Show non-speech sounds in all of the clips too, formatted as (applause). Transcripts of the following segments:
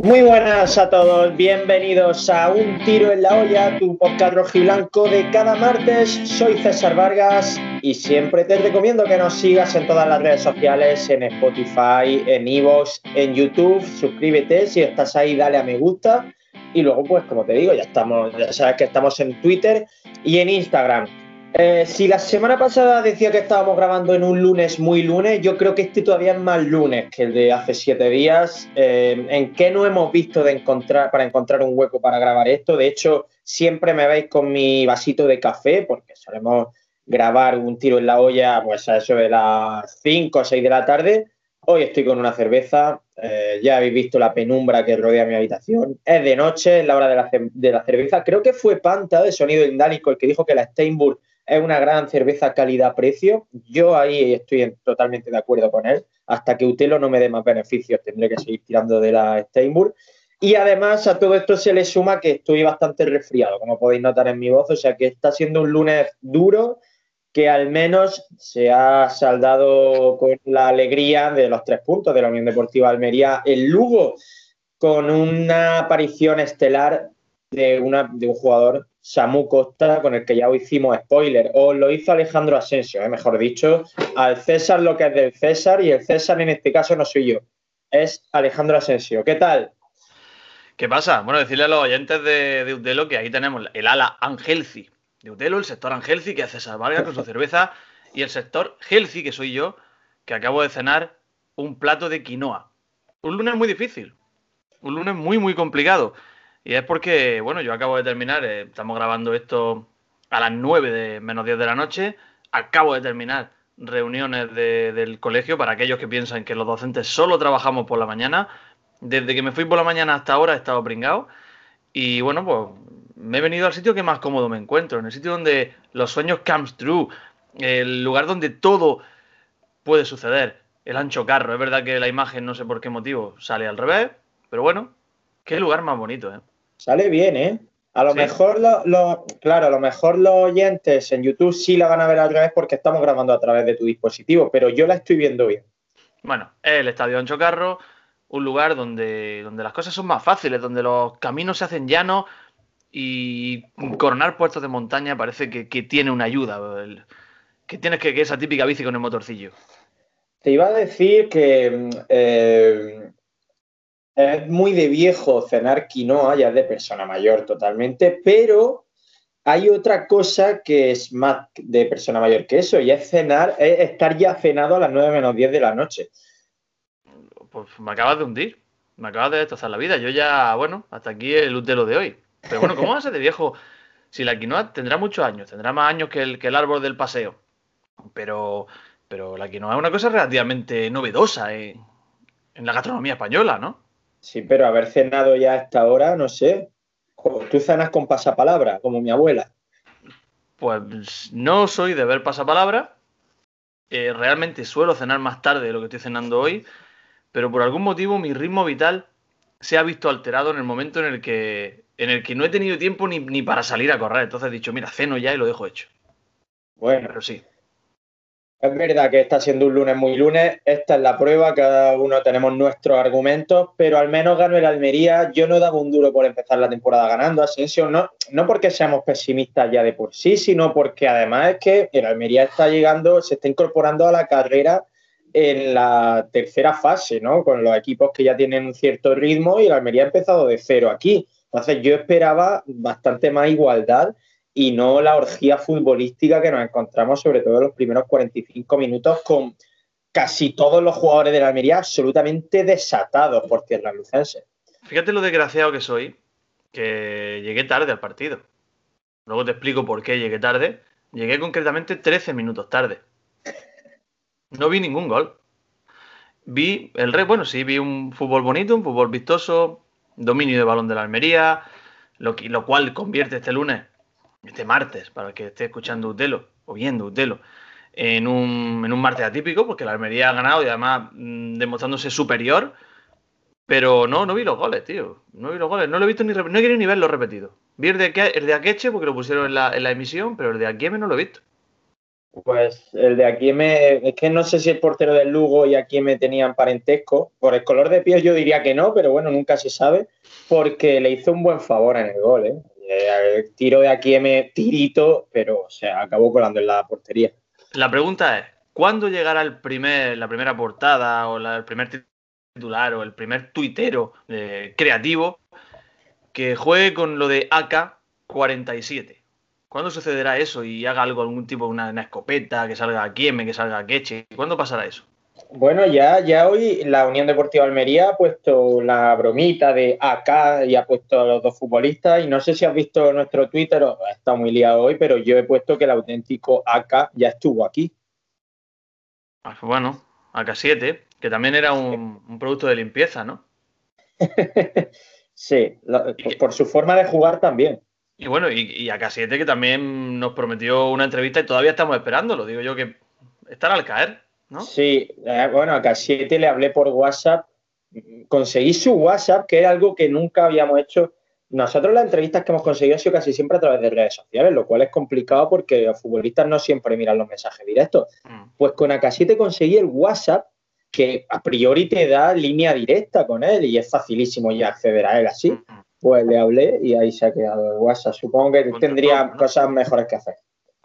Muy buenas a todos, bienvenidos a Un Tiro en la Olla, tu podcast rojiblanco de cada martes. Soy César Vargas y siempre te recomiendo que nos sigas en todas las redes sociales, en Spotify, en Evox, en YouTube. Suscríbete, si estás ahí, dale a me gusta. Y luego, pues como te digo, ya estamos, ya sabes que estamos en Twitter y en Instagram. Eh, si la semana pasada decía que estábamos grabando en un lunes muy lunes, yo creo que este todavía es más lunes que el de hace siete días. Eh, ¿En qué no hemos visto de encontrar para encontrar un hueco para grabar esto? De hecho, siempre me veis con mi vasito de café, porque solemos grabar un tiro en la olla pues a eso de las 5 o 6 de la tarde. Hoy estoy con una cerveza, eh, ya habéis visto la penumbra que rodea mi habitación. Es de noche, es la hora de la, de la cerveza. Creo que fue Panta de Sonido Indálico el que dijo que la Steinburg es una gran cerveza calidad-precio. Yo ahí estoy totalmente de acuerdo con él. Hasta que Utelo no me dé más beneficios, tendré que seguir tirando de la Steinburg. Y además a todo esto se le suma que estoy bastante resfriado, como podéis notar en mi voz. O sea que está siendo un lunes duro que al menos se ha saldado con la alegría de los tres puntos de la Unión Deportiva Almería. El Lugo con una aparición estelar de un jugador Samu Costa, con el que ya hicimos spoiler, o lo hizo Alejandro Asensio, eh, mejor dicho, al César lo que es del César, y el César en este caso no soy yo, es Alejandro Asensio. ¿Qué tal? ¿Qué pasa? Bueno, decirle a los oyentes de, de Utelo que ahí tenemos el ala Angelci de Utelo, el sector Angelci, que es César Vargas con su cerveza, y el sector Gelci, que soy yo, que acabo de cenar un plato de quinoa. Un lunes muy difícil, un lunes muy, muy complicado. Y es porque, bueno, yo acabo de terminar, eh, estamos grabando esto a las 9 de menos 10 de la noche, acabo de terminar reuniones del colegio para aquellos que piensan que los docentes solo trabajamos por la mañana. Desde que me fui por la mañana hasta ahora he estado pringado. Y bueno, pues me he venido al sitio que más cómodo me encuentro, en el sitio donde los sueños comes true, el lugar donde todo puede suceder, el ancho carro. Es verdad que la imagen, no sé por qué motivo, sale al revés, pero bueno, qué lugar más bonito, ¿eh? Sale bien, ¿eh? A lo mejor, lo, claro, a lo mejor los oyentes en YouTube sí la van a ver al revés porque estamos grabando a través de tu dispositivo, pero yo la estoy viendo bien. Bueno, el Estadio Ancho Carro, un lugar donde, donde las cosas son más fáciles, donde los caminos se hacen llanos y coronar puestos de montaña parece que, tiene una ayuda. que tienes que, que esa típica bici con el motorcillo. Te iba a decir que eh, es muy de viejo cenar quinoa, ya es de persona mayor totalmente, pero hay otra cosa que es más de persona mayor que eso, y es cenar, es estar ya cenado a las 9 menos 10 de la noche. Pues me acabas de hundir, me acabas de destrozar la vida. Yo ya, bueno, hasta aquí el útero de hoy. Pero bueno, ¿cómo va a ser de viejo? Si la quinoa tendrá muchos años, tendrá más años que el, que el árbol del paseo. Pero, pero la quinoa es una cosa relativamente novedosa en la gastronomía española, ¿no? Sí, pero haber cenado ya a esta hora, no sé. Tú cenas con pasapalabra, como mi abuela. Pues no soy de ver pasapalabra. Eh, realmente suelo cenar más tarde de lo que estoy cenando hoy, pero por algún motivo mi ritmo vital se ha visto alterado en el momento en el que, en el que no he tenido tiempo ni, ni para salir a correr. Entonces he dicho, mira, ceno ya y lo dejo hecho. Bueno, pero sí. Es verdad que está siendo un lunes muy lunes, esta es la prueba, cada uno tenemos nuestros argumentos, pero al menos ganó el Almería. Yo no daba un duro por empezar la temporada ganando, Asensio, no, no porque seamos pesimistas ya de por sí, sino porque además es que el Almería está llegando, se está incorporando a la carrera en la tercera fase, ¿no? Con los equipos que ya tienen un cierto ritmo y el Almería ha empezado de cero aquí. Entonces yo esperaba bastante más igualdad y no la orgía futbolística que nos encontramos, sobre todo en los primeros 45 minutos, con casi todos los jugadores de la Almería absolutamente desatados por tierra lucense. Fíjate lo desgraciado que soy, que llegué tarde al partido. Luego te explico por qué llegué tarde. Llegué concretamente 13 minutos tarde. No vi ningún gol. Vi el rey, bueno, sí, vi un fútbol bonito, un fútbol vistoso, dominio de balón de la Almería, lo, lo cual convierte este lunes este martes, para el que esté escuchando Utelo o viendo Utelo, en un, en un martes atípico, porque la Almería ha ganado y además mm, demostrándose superior. Pero no, no vi los goles, tío. No vi los goles. No lo he visto ni no he querido ni verlo repetido. Vi el de, el de Akeche porque lo pusieron en la, en la emisión, pero el de Akieme no lo he visto. Pues el de Akieme, es que no sé si el portero del Lugo y Akieme tenían parentesco. Por el color de piel yo diría que no, pero bueno, nunca se sabe, porque le hizo un buen favor en el gol, ¿eh? Eh tiro de Akieme, tirito, pero se acabó colando en la portería. La pregunta es, ¿cuándo llegará el primer, la primera portada o la, el primer titular o el primer tuitero eh, creativo que juegue con lo de AK-47? ¿Cuándo sucederá eso y haga algo, algún tipo, una, una escopeta, que salga Kieme, que salga Queche? ¿Cuándo pasará eso? Bueno, ya, ya hoy la Unión Deportiva Almería ha puesto la bromita de AK y ha puesto a los dos futbolistas. Y no sé si has visto nuestro Twitter, está muy liado hoy, pero yo he puesto que el auténtico AK ya estuvo aquí. Ah, bueno, AK7, que también era un, un producto de limpieza, ¿no? (laughs) sí, por su forma de jugar también. Y bueno, y, y a K7 que también nos prometió una entrevista y todavía estamos esperándolo. Digo yo que estará al caer, ¿no? Sí, eh, bueno, a K7 le hablé por WhatsApp. Conseguí su WhatsApp, que era algo que nunca habíamos hecho. Nosotros las entrevistas que hemos conseguido han sido casi siempre a través de redes sociales, lo cual es complicado porque los futbolistas no siempre miran los mensajes directos. Mm. Pues con AK7 conseguí el WhatsApp que a priori te da línea directa con él y es facilísimo ya acceder a él así. Mm pues le hablé y ahí se ha quedado el WhatsApp. Supongo que tendría cosas mejores que hacer.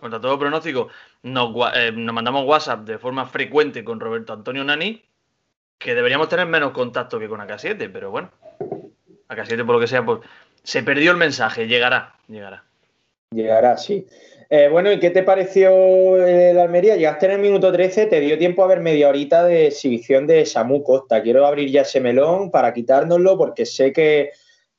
Contra todo pronóstico, nos, eh, nos, mandamos WhatsApp de forma frecuente con Roberto Antonio Nani, que deberíamos tener menos contacto que con AK7, pero bueno, AK7 por lo que sea, pues se perdió el mensaje, llegará, llegará. Llegará, sí. Eh, bueno, ¿y qué te pareció el Almería? Llegaste en el minuto 13, te dio tiempo a ver media horita de exhibición de Samu Costa. Quiero abrir ya ese melón para quitárnoslo porque sé que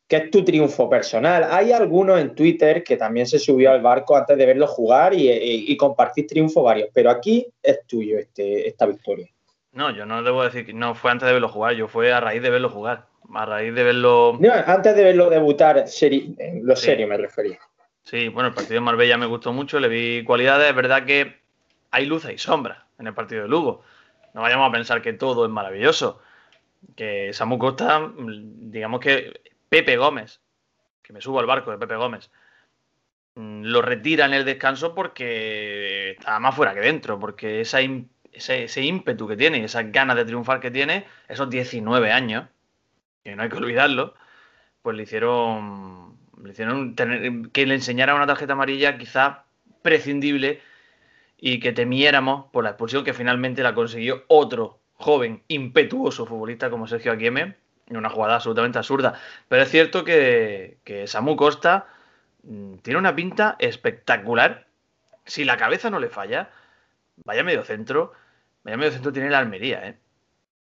que es tu triunfo personal. Hay algunos en Twitter que también se subió al barco antes de verlo jugar y, y, compartir triunfo varios, pero aquí es tuyo este, esta victoria. No, yo no debo decir que no fue antes de verlo jugar, yo fue a raíz de verlo jugar, a raíz de verlo... No, antes de verlo debutar, seri... en lo serio me refería. Sí, bueno, el partido de Marbella me gustó mucho, le vi cualidades, es verdad que hay luces y sombras en el partido de Lugo. No vayamos a pensar que todo es maravilloso. Que Samu Costa, digamos que Pepe Gómez, que me subo al barco de Pepe Gómez, mm, lo retira en el descanso porque está más fuera que dentro, porque ese, ímpetu que tiene, esas ganas de triunfar que tiene, esos 19 años, que no hay que olvidarlo, pues le hicieron, le hicieron que le enseñara una tarjeta amarilla quizá prescindible y que temiéramos por la expulsión que finalmente la consiguió otro joven, impetuoso futbolista como Sergio Aquieme, una jugada absolutamente absurda. Pero es cierto que, Samu Costa mm, tiene una pinta espectacular. Si la cabeza no le falla, vaya medio centro, vaya medio centro tiene la Almería, ¿eh?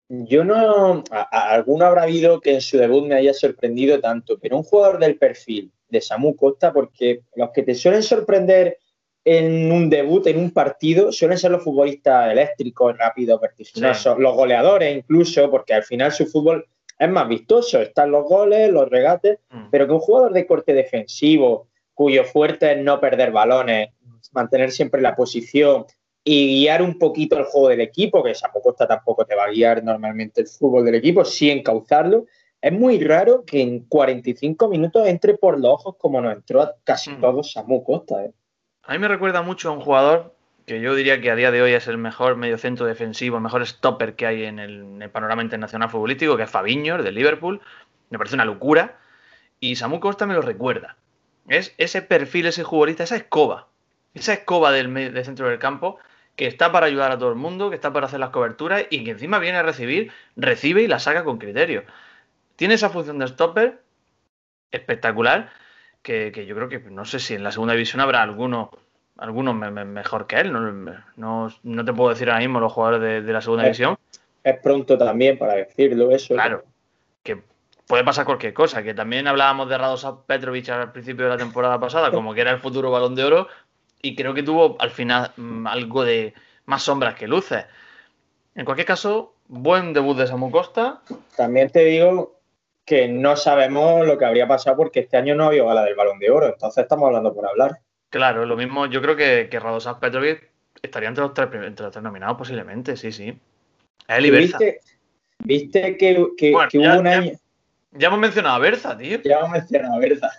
Yo no. alguno habrá habido que en su debut me haya sorprendido tanto, pero un jugador del perfil de Samu Costa, porque los que te suelen sorprender en un debut, en un partido, suelen ser los futbolistas eléctricos, rápidos, vertiginosos, los goleadores incluso, porque al final su fútbol es más vistoso, están los goles, los regates, mm. pero que un jugador de corte defensivo, cuyo fuerte es no perder balones, mantener siempre la posición y guiar un poquito el juego del equipo, que esa Costa tampoco te va a guiar normalmente el fútbol del equipo, sí encauzarlo. Es muy raro que en 45 minutos entre por los ojos como nos entró casi mm. todos Samu Costa. ¿eh? A mí me recuerda mucho a un jugador que yo diría que a día de hoy es el mejor mediocentro defensivo, el mejor stopper que hay en el, panorama internacional futbolístico, que es Fabiño, de Liverpool. Me parece una locura. Y Samu Costa me lo recuerda. Es ese perfil, ese futbolista, esa escoba. Esa escoba del, del centro del campo que está para ayudar a todo el mundo, que está para hacer las coberturas y que encima viene a recibir, recibe y la saca con criterio. Tiene esa función de stopper espectacular que, que yo creo que no sé si en la segunda división habrá alguno algunos mejor que él. No, no, te puedo decir ahora mismo los jugadores de, la segunda división. Es pronto también para decirlo eso. Claro, que puede pasar cualquier cosa. Que también hablábamos de Radosav Petrovic al principio de la temporada pasada, como que era el futuro balón de oro, y creo que tuvo al final mm, algo de más sombras que luces. En cualquier caso, buen debut de Samu Costa. También te digo que no sabemos lo que habría pasado porque este año no había gala del balón de oro, entonces estamos hablando por hablar. Claro, lo mismo, yo creo que, que Radosav Petrovic estaría entre los tres, entre los tres nominados posiblemente, sí, sí. Es el Iberza. ¿Viste, viste que, que, Bueno, que ya- hubo un año... Ya hemos mencionado a Berza, tío. Ya hemos mencionado, ¿verdad?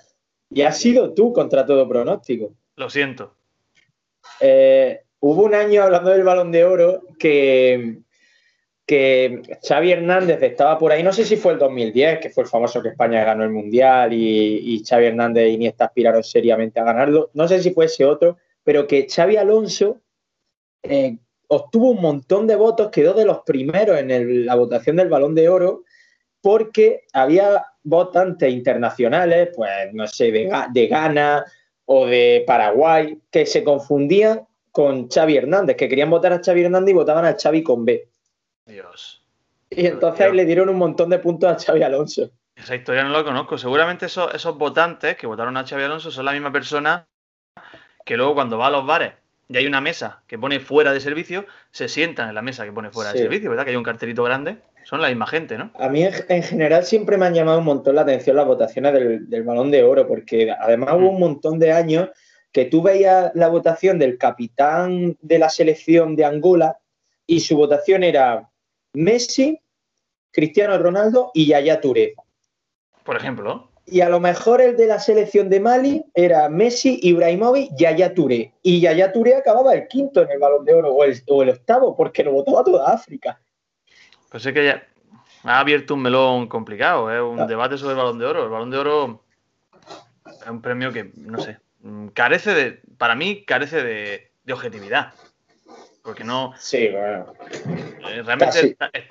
Y has sido tú contra todo pronóstico. Lo siento. Eh, hubo un año hablando del balón de oro que, que Xavi Hernández estaba por ahí, no sé si fue el 2010, que fue el famoso que España ganó el Mundial y, y Xavi Hernández e Iniesta aspiraron seriamente a ganarlo. No sé si fue ese otro, pero que Xavi Alonso eh, obtuvo un montón de votos, quedó de los primeros en la votación del balón de oro porque había votantes internacionales, pues no sé, de, de Ghana o de Paraguay, que se confundían con Xavi Hernández, que querían votar a Xavi Hernández y votaban a Xavi con B. Dios. Y entonces le dieron un montón de puntos a Xavi Alonso. Esa historia no la conozco. Seguramente esos, esos votantes que votaron a Xavi Alonso son la misma persona que luego cuando va a los bares y hay una mesa que pone fuera de servicio, se sientan en la mesa que pone fuera de servicio, ¿verdad? Que hay un cartelito grande. Son la misma gente, ¿no? A mí en, en general siempre me han llamado un montón la atención las votaciones del, del balón de oro, porque además hubo un montón de años que tú veías la votación del capitán de la selección de Angola y su votación era Messi, Cristiano Ronaldo y Yaya Touré. Por ejemplo. Y a lo mejor el de la selección de Mali era Messi, Ibrahimovic, Yaya Touré. Y Yaya Touré acababa el quinto en el balón de oro o el, o el octavo, porque lo votaba toda África. Pues es que ya ha abierto un melón complicado, es un Ah. debate sobre el balón de oro. El balón de oro es un premio que, no sé, mm, carece de, para mí, carece de, de objetividad. Porque no, Sí, bueno. Eh, realmente eh,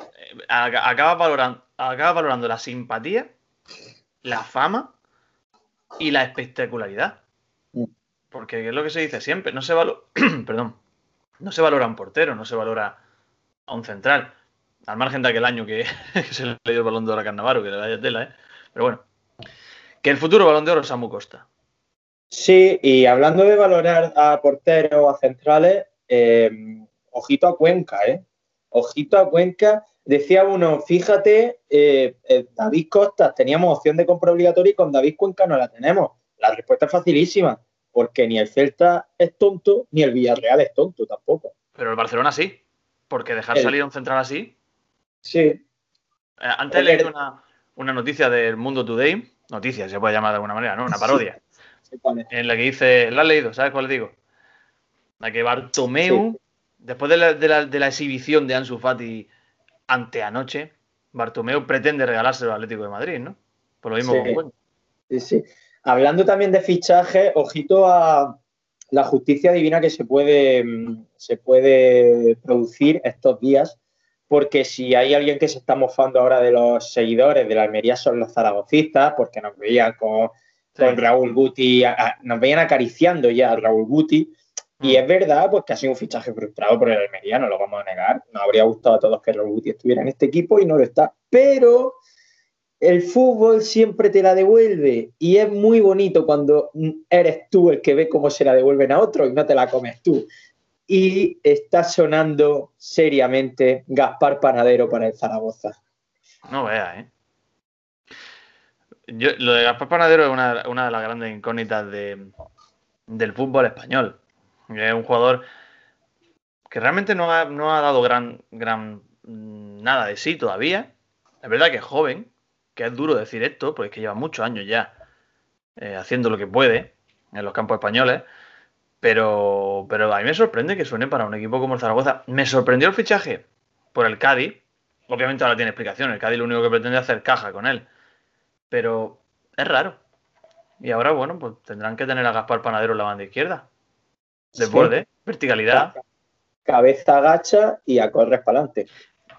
a- acaba valorando, acaba valorando la simpatía, la fama y la espectacularidad. Mm. Porque es lo que se dice siempre, no se valora, (clears throat) perdón, no se valora un portero, no se valora a un central. Al margen de aquel año que, (laughs) que se le dio el balón de oro a Carnavaro, que le vaya tela, ¿eh? Pero bueno. Que el futuro balón de oro es Samu Costa. Sí, y hablando de valorar a porteros o a centrales, eh, ojito a Cuenca, ¿eh? Ojito a Cuenca. Decía uno, fíjate, eh, eh, David Costa, teníamos opción de compra obligatoria y con David Cuenca no la tenemos. La respuesta es facilísima, porque ni el Celta es tonto, ni el Villarreal es tonto tampoco. Pero el Barcelona sí. Porque dejar El- salir a un central así. Sí, Eh, antes leí una, una noticia del Mundo Today. Noticia, se puede llamar de alguna manera, ¿no? Una parodia. en la que dice, ¿la has leído? ¿Sabes cuál digo? La que Bartomeu, después de la, de la- de la exhibición de Ansu Fati ante anoche, Bartomeu pretende regalárselo al Atlético de Madrid, ¿no? Por lo mismo Sí. con. Sí, sí. Hablando también de fichaje, ojito a la justicia divina que se puede, mm, se puede producir estos días, porque si hay alguien que se está mofando ahora de los seguidores de la Almería son los zaragocistas, porque nos veían con, Sí. con Raúl Guti, a- a- nos veían acariciando ya a Raúl Guti. Y Mm. es verdad pues, que ha sido un fichaje frustrado por el Almería, no lo vamos a negar. Nos habría gustado a todos que Guti estuviera en este equipo y no lo está. Pero el fútbol siempre te la devuelve y es muy bonito cuando eres tú el que ve cómo se la devuelven a otro y no te la comes tú. Y está sonando seriamente Gaspar Panadero para el Zaragoza. No veas, ¿eh? Yo, lo de Gaspar Panadero es una, una de las grandes incógnitas de- del fútbol español. Es un jugador que realmente no ha, no ha dado gran, gran mm, nada de sí todavía. Es verdad que es joven, que es duro decir esto, porque es que lleva muchos años ya eh, haciendo lo que puede en los campos españoles. Pero, pero a mí me sorprende que suene para un equipo como el Zaragoza. Me sorprendió el fichaje por el Cádiz. Obviamente ahora tiene explicación. El Cádiz lo único que pretende es hacer caja con él. Pero es raro. Y ahora, bueno, pues tendrán que tener a Gaspar Panadero en la banda izquierda. Desborde, verticalidad. Cabeza agacha y a correr para adelante.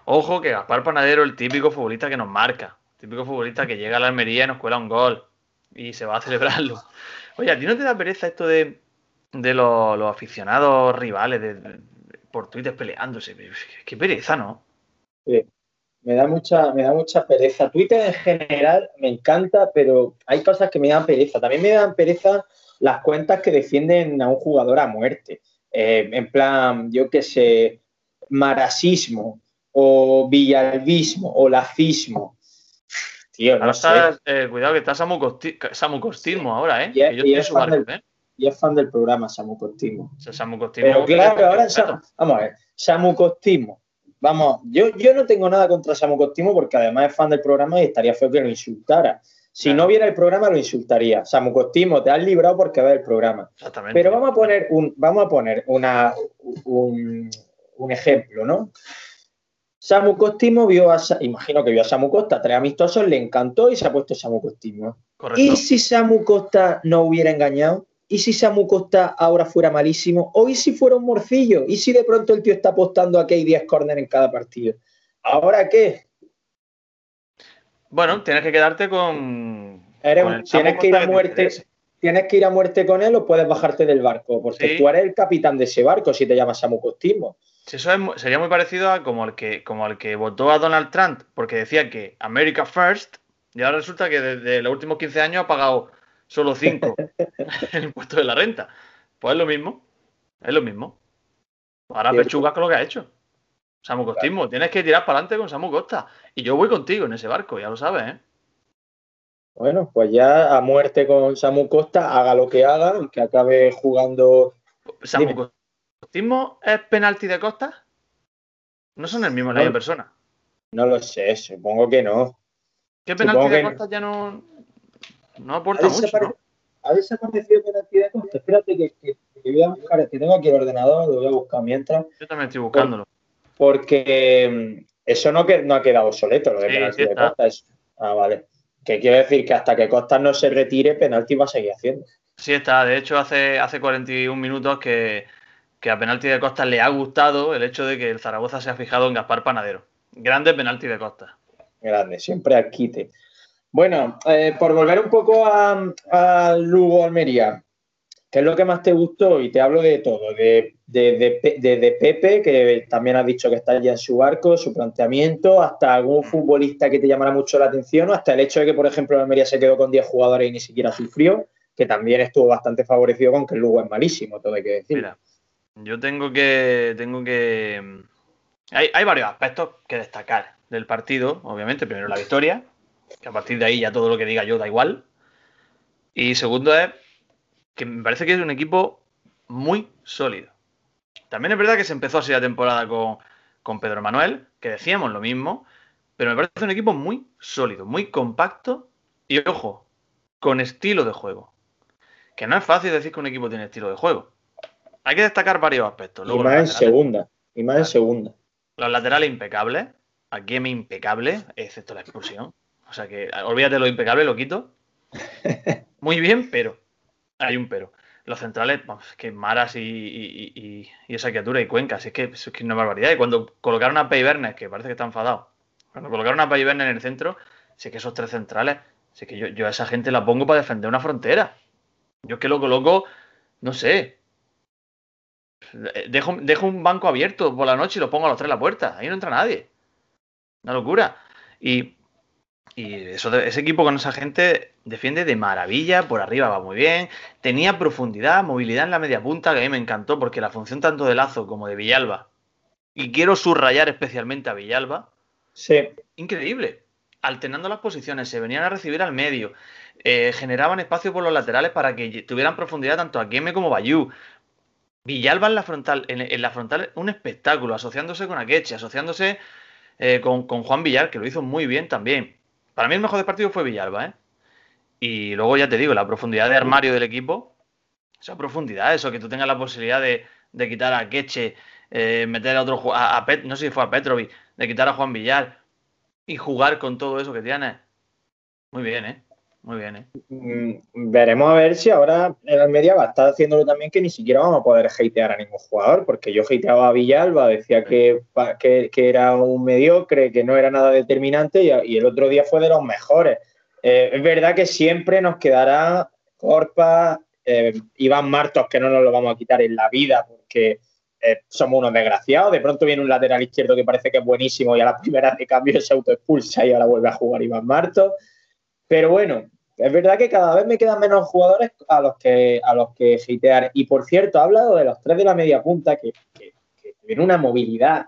Ojo que Gaspar Panadero el típico futbolista que nos marca. Típico futbolista que llega a la Almería y nos cuela un gol. Y se va a celebrarlo. (laughs) Oye, ¿a ti no te da pereza esto de, de los, los aficionados rivales de- de- por Twitter peleándose? Qué pereza, ¿no? Me da mucha, me da mucha pereza. Twitter en general me encanta, pero hay cosas que me dan pereza. También me dan pereza las cuentas que defienden a un jugador a muerte. Eh, en plan, yo qué sé, marasismo o villalbismo o lacismo. Tío, no sé. está, eh, cuidado que está Samu, Costi- Samu Costismo ahora, ¿eh? Y es- Que yo y es fan del- ¿eh? y es fan del programa Samu Costismo. Samu Costismo. Pero claro, ahora vamos a ver, Samu Costismo. Vamos, yo, yo no tengo nada contra Samu Costismo porque además es fan del programa y estaría feo que lo insultara. Si no viera el programa, lo insultaría. Samu Costismo, te has librado porque ve el programa. Exactamente. Pero vamos a poner un, vamos a poner una, un, un ejemplo, ¿no? Samu Costismo vio a, imagino que vio a Samu Costa, tres amistosos, le encantó y se ha puesto Samu Costismo. Correcto. ¿Y si Samu Costa no hubiera engañado? ¿Y si Samu Costa ahora fuera malísimo? ¿O y si fuera un morcillo? ¿Y si de pronto el tío está apostando a que hay 10 córner en cada partido? ¿Ahora qué? Bueno, tienes que quedarte con. Eres con un- el Samu tienes que ir a te muerte. Tienes que ir a muerte con él o puedes bajarte del barco, porque Sí. tú eres el capitán de ese barco si te llamas Samu Costismo. Si eso es sería muy parecido a como el que como el que votó a Donald Trump porque decía que America First y ahora resulta que desde los últimos 15 años ha pagado solo 5 (laughs) el impuesto de la renta. Pues es lo mismo. Es lo mismo. Ahora Cierto. pechugas con lo que ha hecho. Samu Costismo, tienes que tirar para adelante con Samu Costa. Y yo voy contigo en ese barco, ya lo sabes, ¿eh? Bueno, pues ya a muerte con Samu Costa, haga lo que haga, y que acabe jugando. Samu Dime. Costismo es penalti de Costa. No son el mismo, la No. misma persona. No lo sé, supongo que no. ¿Qué Supongo penalti de Costa ya no, no aporta mucho? desapare- ¿no? ha desaparecido penalti de Costa. Espérate que, que- que voy a buscar, que tengo aquí el ordenador, lo voy a buscar mientras, Yo también estoy buscándolo. Porque mm, eso no, que, no ha quedado obsoleto, lo de Sí, penalti de. Costa. Es, ah, vale. Que quiere decir que hasta que Costa no se retire, penalti va a seguir haciendo. Sí está, de hecho hace, hace 41 minutos que, que a penalti de Costa le ha gustado el hecho de que el Zaragoza se ha fijado en Gaspar Panadero. Grande penalti de Costa. Grande, siempre al quite. Bueno, eh, por volver un poco a, a Lugo Almería, ¿qué es lo que más te gustó? Y te hablo de todo, de, de, de Pe- de- de Pepe, que también has dicho que está ya en su barco, su planteamiento, hasta algún futbolista que te llamara mucho la atención, o hasta el hecho de que, por ejemplo, el Almería se quedó con 10 jugadores y ni siquiera sufrió, que también estuvo bastante favorecido con que el Lugo es malísimo, todo hay que decir. Mira, yo tengo que. Tengo que. Hay, hay varios aspectos que destacar del partido. Obviamente, primero la victoria, que a partir de ahí ya todo lo que diga yo da igual. Y segundo es que me parece que es un equipo muy sólido. También es verdad que se empezó así la temporada con, con Pedro Manuel, que decíamos lo mismo, pero me parece un equipo muy sólido, muy compacto y, ojo, con estilo de juego. Que no es fácil decir que un equipo tiene estilo de juego. Hay que destacar varios aspectos. y Luego, más los, en segunda, y más en segunda. los laterales impecables. Aquí me impecable, excepto la expulsión. O sea que olvídate lo impecable, lo quito. (laughs) Muy bien, pero. Hay un pero. Los centrales, vamos, que Maras y, esa criatura y Cuenca, si es que es una barbaridad. Y cuando colocaron a Peibernes, que parece que está enfadado, cuando colocaron a Peibernes en el centro, es que esos tres centrales, es que yo, yo a esa gente la pongo para defender una frontera. Yo es que lo coloco, no sé. Dejo, dejo un banco abierto por la noche y lo pongo a los tres la puerta. Ahí no entra nadie. Una locura. Y, y eso, ese equipo con esa gente defiende de maravilla, por arriba va muy bien. Tenía profundidad, movilidad en la media punta, que a mí me encantó, porque la función tanto de Lazo como de Villalba, y quiero subrayar especialmente a Villalba, Sí, increíble. Alternando las posiciones, se venían a recibir al medio, eh, generaban espacio por los laterales para que tuvieran profundidad tanto a Keme como Bayú. Villalba en la frontal, en, en la frontal, un espectáculo, asociándose con Akeche, asociándose eh, con, con Juan Villar, que lo hizo muy bien también. Para mí el mejor del partido fue Villalba, ¿eh? Y luego ya te digo, la profundidad de armario del equipo, esa profundidad, eso, que tú tengas la posibilidad de, de quitar a Akeche, eh, meter a otro, a, no sé si fue a Petrovic, de quitar a Juan Villar y jugar con todo eso que tienes. Muy bien, ¿eh? Muy bien, ¿eh? Mm, veremos a ver si ahora el Almería va a estar haciéndolo también que ni siquiera vamos a poder hatear a ningún jugador, porque yo hateaba a Villalba, decía que, que, era un mediocre, que no era nada determinante y el otro día fue de los mejores. Eh, es verdad que siempre nos quedará Corpa, eh, Iván Martos, que no nos lo vamos a quitar en la vida, porque eh, somos unos desgraciados. De pronto viene un lateral izquierdo que parece que es buenísimo y a la primera de cambio se autoexpulsa y ahora vuelve a jugar Iván Martos. Pero bueno, es verdad que cada vez me quedan menos jugadores a los que a los que hatear. Y por cierto, ha hablado de los tres de la media punta que, que, que tuvieron una movilidad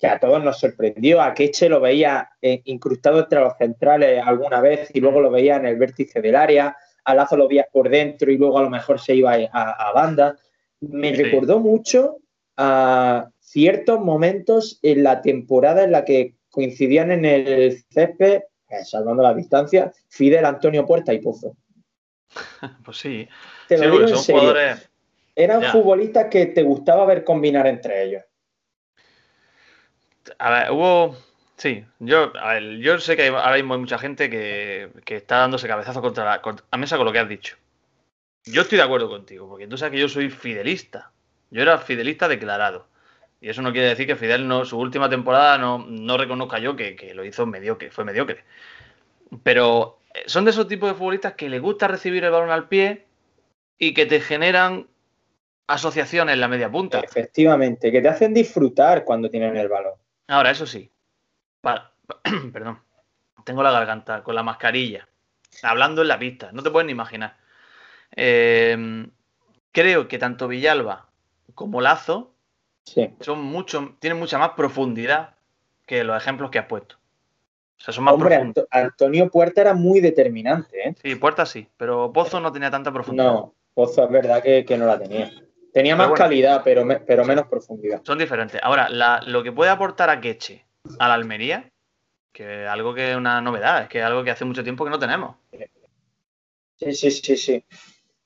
que a todos nos sorprendió. A Keche lo veía eh, incrustado entre los centrales alguna vez y luego lo veía en el vértice del área. a Lazo lo vías por dentro y luego a lo mejor se iba a, banda. Me recordó mucho a ciertos momentos en la temporada en la que coincidían en el césped, eh, salvando la distancia, Fidel, Antonio Puerta y Pozo. (laughs) Pues sí. Te lo digo en serio. Eran futbolistas que te gustaba ver combinar entre ellos. A ver, hubo. Sí, yo, yo sé que ahora mismo hay mucha gente que, está dándose cabezazo contra la, a mesa con lo que has dicho. Yo estoy de acuerdo contigo, porque tú sabes que yo soy fidelista. Yo era fidelista declarado. Y eso no quiere decir que Fidel no, su última temporada no, no reconozca yo que, lo hizo mediocre, fue mediocre. Pero eh, son de esos tipos de futbolistas que les gusta recibir el balón al pie y que te generan asociaciones en la media punta. Efectivamente, que te hacen disfrutar cuando tienen el balón. Ahora, eso sí. (clears throat) perdón. Tengo la garganta con la mascarilla. Hablando en la pista. No te puedes ni imaginar. Eh, creo que tanto Villalba como Lazo son mucho, tienen mucha más profundidad que los ejemplos que has puesto. O sea, son más Hombre, Antonio Puerta era muy determinante, ¿eh? Sí, Puerta sí, pero Pozo no tenía tanta profundidad. No, Pozo es verdad que, no la tenía. Tenía más calidad, pero, pero menos profundidad. Son diferentes. Ahora, lo que puede aportar a Queche, a la Almería, que algo que es una novedad, es que es algo que hace mucho tiempo que no tenemos. Sí, sí, sí, sí.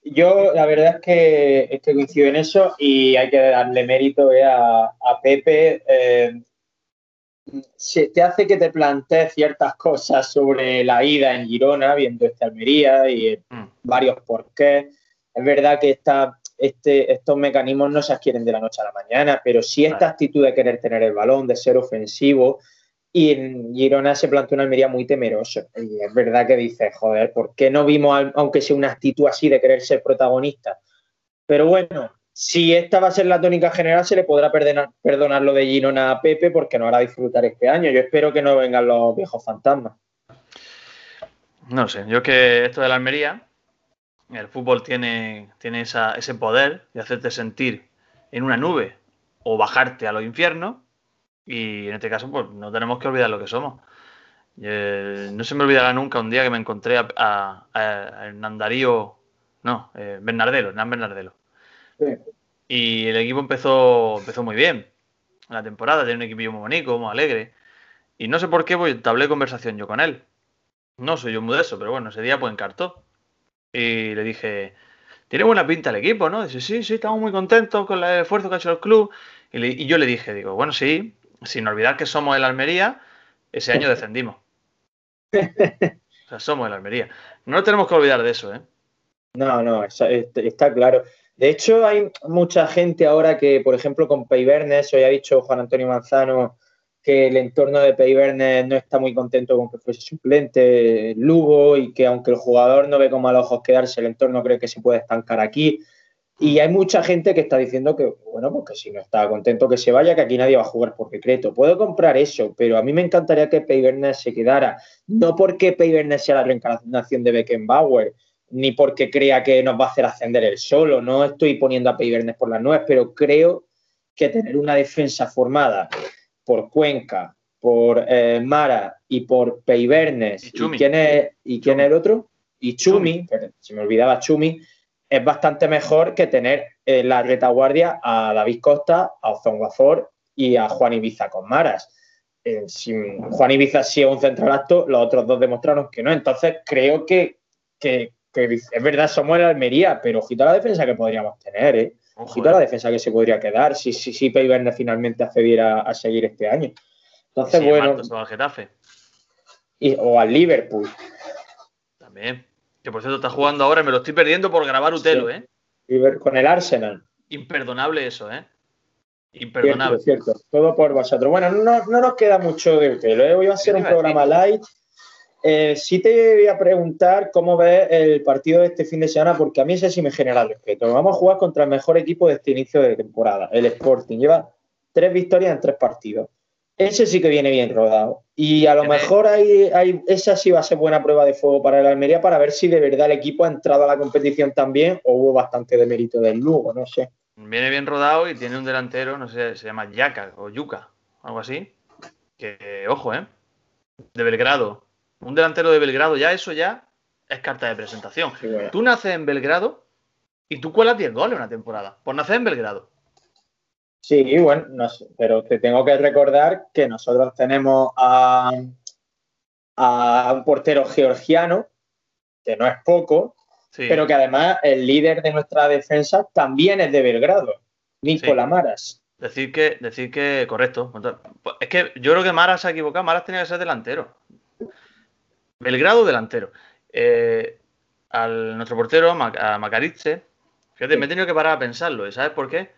Yo la verdad es que, es que coincido en eso y hay que darle mérito eh, a, Pepe. Eh, se, te hace que te plantees ciertas cosas sobre la ida en Girona, viendo esta Almería y mm. varios porqués. Es verdad que esta, este, estos mecanismos no se adquieren de la noche a la mañana, pero sí esta actitud de querer tener el balón, de ser ofensivo, y en Girona se planteó una Almería muy temeroso. Y es verdad que dice, joder, ¿por qué no vimos, aunque sea una actitud así de querer ser protagonista? Pero bueno, si esta va a ser la tónica general, se le podrá perdonar, perdonar lo de Girona a Pepe porque no hará disfrutar este año. Yo espero que no vengan los viejos fantasmas. No sé, yo que esto de la Almería, el fútbol tiene, tiene ese poder de hacerte sentir en una nube o bajarte a los infiernos y en este caso, pues no tenemos que olvidar lo que somos. Eh, no se me olvidará nunca un día que me encontré a, a, a Hernán Darío, no, eh, Bernardelo, Hernán Bernardelo. Y el equipo empezó, empezó muy bien. La temporada tenía un equipo muy bonito, muy alegre. Y no sé por qué, pues tablé conversación yo con él. No soy yo muy de eso, pero bueno, ese día pues encartó. Y le dije, tiene buena pinta el equipo, ¿no? Dice, sí, sí, estamos muy contentos con el esfuerzo que ha hecho el club. Y, y yo le dije, digo, bueno, sí, sin olvidar que somos el Almería, ese año descendimos. (laughs) o sea, somos el Almería. No tenemos que olvidar de eso, ¿eh? No, no, está, claro. De hecho, hay mucha gente ahora que, por ejemplo, con Peibernes, hoy ha dicho Juan Antonio Manzano que el entorno de Peibernes no está muy contento con que fuese suplente Lugo y que aunque el jugador no ve con malos ojos quedarse, el entorno cree que se puede estancar aquí. Y hay mucha gente que está diciendo que, bueno, pues que si no está contento que se vaya, que aquí nadie va a jugar por decreto. Puedo comprar eso, pero a mí me encantaría que Peibernes se quedara. No porque Peibernes sea la reencarnación de Beckenbauer, ni porque crea que nos va a hacer ascender el solo. No estoy poniendo a Peibernes por las nubes, pero creo que tener una defensa formada por Cuenca, por eh, Mara y por Peibernes. ¿Y, quién es, ¿y quién es el otro? Y Chumi, Chumi. se me olvidaba Chumi es bastante mejor que tener en la retaguardia a David Costa, a Guafor y a Juan Ibiza con Maras. Eh, si Juan Ibiza sí es un central acto, los otros dos demostraron que no. Entonces creo que, es verdad, somos el Almería, pero ojito a la defensa que podríamos tener, ¿eh? Ojito a la defensa que se podría quedar si, si, si finalmente accediera a seguir este año. Entonces, bueno. al Getafe. o al Liverpool. También. Que por cierto está jugando ahora y me lo estoy perdiendo por grabar Utelo, ¿eh? Con el Arsenal. Imperdonable eso, ¿eh? Imperdonable. Cierto, cierto. Todo por vosotros. Bueno, no, nos queda mucho de Utelo, ¿eh? Hoy va a ser un programa light. Eh, sí te voy a preguntar cómo ves el partido de este fin de semana, porque a mí ese sí me genera respeto. Vamos a jugar contra el mejor equipo de este inicio de temporada, el Sporting. Lleva tres victorias en tres partidos. Ese sí que viene bien rodado. Y a lo mejor hay, hay, esa sí va a ser buena prueba de fuego para el Almería para ver si de verdad el equipo ha entrado a la competición también o hubo bastante de mérito del Lugo, no sé. Viene bien rodado y tiene un delantero, no sé, se llama Yaka o Yuka, algo así. Que, ojo, ¿eh? De Belgrado. Un delantero de Belgrado, ya eso ya es carta de presentación. Sí, bueno. Tú naces en Belgrado y tú cuelas 10 goles una temporada. Por nacer en Belgrado. Sí, bueno, no sé, pero te tengo que recordar que nosotros tenemos a, a un portero georgiano, que no es poco, Sí. pero que además el líder de nuestra defensa también es de Belgrado, Nicola Sí. Maras. Decir que, decir que, correcto. Pues Es que yo creo que Maras se ha equivocado. Maras tenía que ser delantero. Belgrado, delantero. Eh, al nuestro portero, a Mac- a Macaritze, fíjate, me he tenido que parar a pensarlo. ¿Y sabes por qué?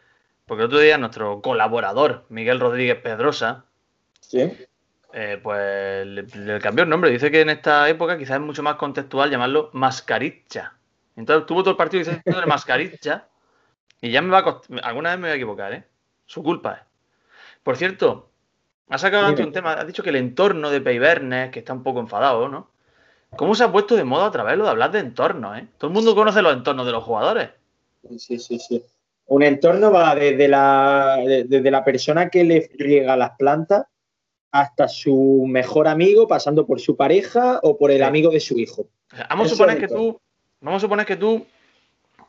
Porque el otro día nuestro colaborador, Miguel Rodríguez Pedrosa, Sí. eh, pues le, le cambió el nombre. Dice que en esta época quizás es mucho más contextual llamarlo Mascaritza. Entonces tuvo todo el partido diciendo Mascaritza y ya me va a costar. Alguna vez me voy a equivocar, ¿eh? Su culpa es. Por cierto, ha sacado antes un tema. Ha dicho que el entorno de Peibernes, que está un poco enfadado, ¿no? ¿Cómo se ha puesto de moda otra vez lo de hablar de entornos, eh? Todo el mundo conoce los entornos de los jugadores. Sí, sí, sí. Un entorno va desde la, de- desde la persona que le riega las plantas hasta su mejor amigo, pasando por su pareja o por el amigo de su hijo. O sea, vamos a suponer que tú. Vamos a suponer que tú.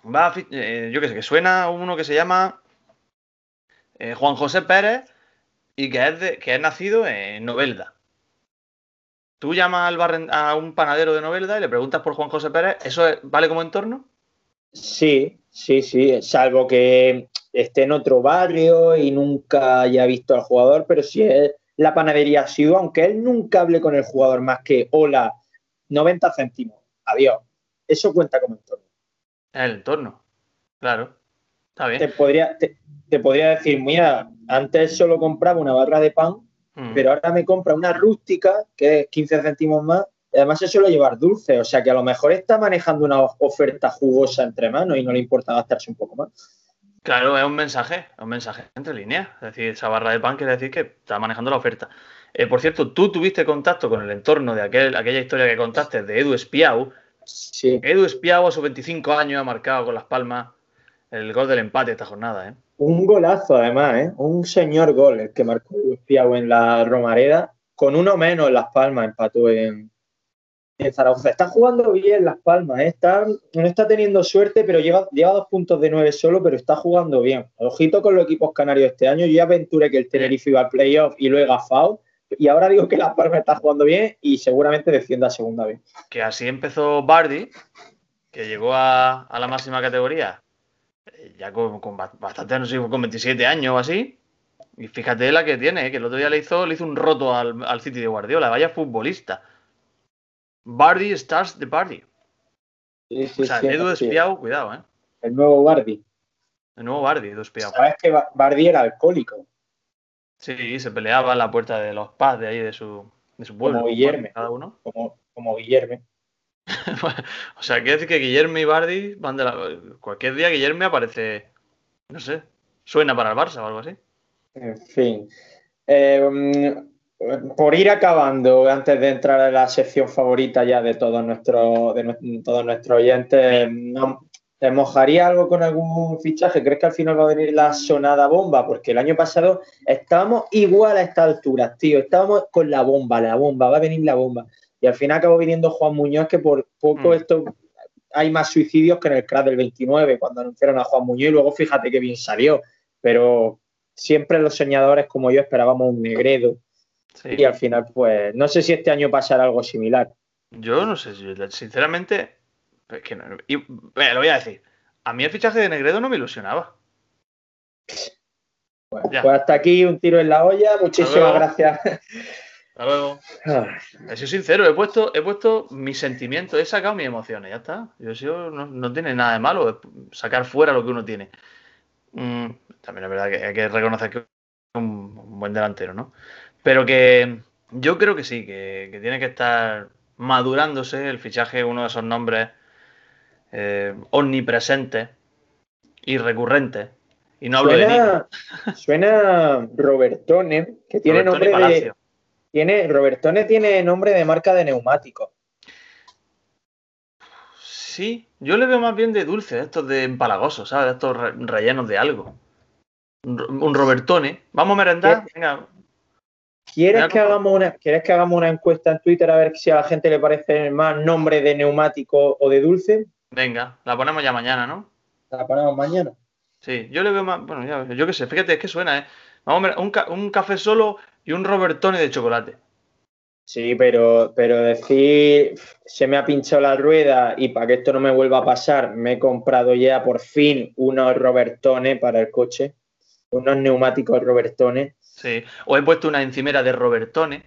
Vas eh, yo qué sé, que suena uno que se llama eh, Juan José Pérez y que es, de- que es nacido en Novelda. Tú llamas al barren- a un panadero de Novelda y le preguntas por Juan José Pérez, ¿eso es- vale como entorno? Sí, sí, sí, salvo que esté en otro barrio y nunca haya visto al jugador, pero si es la panadería ha sido, aunque él nunca hable con el jugador más que hola, 90 céntimos, adiós. Eso cuenta como entorno. El entorno. Claro. Está bien. Te podría, te, te podría decir, mira, antes solo compraba una barra de pan, Mm. pero ahora me compra una rústica, que es 15 céntimos más, y además se suele llevar dulce, o sea que a lo mejor está manejando una oferta jugosa entre manos y no le importa gastarse un poco más. Claro, es un mensaje, es un mensaje entre líneas. Es decir, esa barra de pan quiere decir que está manejando la oferta. Eh, por cierto, tú tuviste contacto con el entorno de aquel, aquella historia que contaste de Edu Espiau. Sí. Edu Espiau a sus 25 años ha marcado con las palmas el gol del empate esta jornada. ¿eh? Un golazo, además, ¿eh? Un señor gol el que marcó Piau en la Romareda, con uno menos en Las Palmas, empató en, en Zaragoza. Está jugando bien Las Palmas, ¿eh? Está, no está teniendo suerte, pero lleva, lleva dos puntos de nueve solo, pero está jugando bien. Ojito con los equipos canarios este año. Yo ya aventuré que el Tenerife iba al playoff y lo he gafado. Y ahora digo que Las Palmas está jugando bien y seguramente descienda a segunda vez. Que así empezó Bardi, que llegó a, a la máxima categoría ya con, con ba- bastante, no sé, con 27 años o así. Y fíjate la que tiene, eh, que el otro día le hizo, le hizo un roto al, al City de Guardiola. Vaya futbolista. Bardi starts the party. Sí, sí, O sea, sí, Edu. Espiau, cuidado, ¿eh? El nuevo Bardi. De nuevo Bardi, Edu Espiau. Sabes que Ba- Bardi era alcohólico. Sí, se peleaba en la puerta de los pubs de ahí de su, de su pueblo. Como Guillermo. Cada uno. como, como Guillermo. (laughs) o sea, quiere decir que Guillermo y Bardi van de la. Cualquier día Guillermo aparece. No sé. Suena para el Barça o algo así. En fin. Mm, por ir acabando, antes de entrar a la sección favorita ya de todos nuestros, de todos nuestros oyentes, ¿no- ¿te mojaría algo con algún fichaje? ¿Crees que al final va a venir la sonada bomba? Porque el año pasado estábamos igual a esta altura, tío. Estábamos con la bomba, la bomba, va a venir la bomba. Y al final acabó viniendo Juan Muñoz, que por poco Mm. esto hay más suicidios que en el crash del 29, cuando anunciaron a Juan Muñoz, y luego fíjate que bien salió. Pero siempre los soñadores como yo esperábamos un Negredo Sí. y al final pues no sé si este año pasará algo similar. Yo no sé, si- sinceramente. Es que no- y, eh, lo voy a decir. A mí el fichaje de Negredo no me ilusionaba. Bueno, Ya. pues hasta aquí un tiro en la olla, muchísimas gracias. Hasta luego. Ay, He sido sincero, he puesto, he puesto mis sentimientos, he sacado mis emociones, ya está. Yo he sido- no, no tiene nada de malo sacar fuera lo que uno tiene. Mm, también es verdad que hay que reconocer que es un, un buen delantero, ¿no? Pero que yo creo que sí, que, que tiene que estar madurándose el fichaje, uno de esos nombres eh, omnipresentes y recurrentes. Y no hablo de mí. Suena, Robertone, que tiene Robertone nombre de. Tiene, Robertone tiene nombre de marca de neumáticos. Sí, yo le veo más bien de dulce, estos de empalagosos, ¿sabes? Estos re- rellenos de algo. Un, ro- un Robertone. Vamos a merendar. ¿Qué? Venga, ¿Quieres que, hagamos una, ¿Quieres que hagamos una encuesta en Twitter a ver si a la gente le parece más nombre de neumático o de dulce? Venga, la ponemos ya mañana, ¿no? La ponemos mañana. Sí, yo le veo más. Bueno, ya, yo qué sé, fíjate, es que suena, ¿eh? Vamos a ver, un, un café solo y un Robertone de chocolate. Sí, pero, pero decir, se me ha pinchado la rueda y para que esto no me vuelva a pasar, me he comprado ya por fin unos Robertones para el coche, unos neumáticos Robertones. Sí, o he puesto una encimera de Robertone.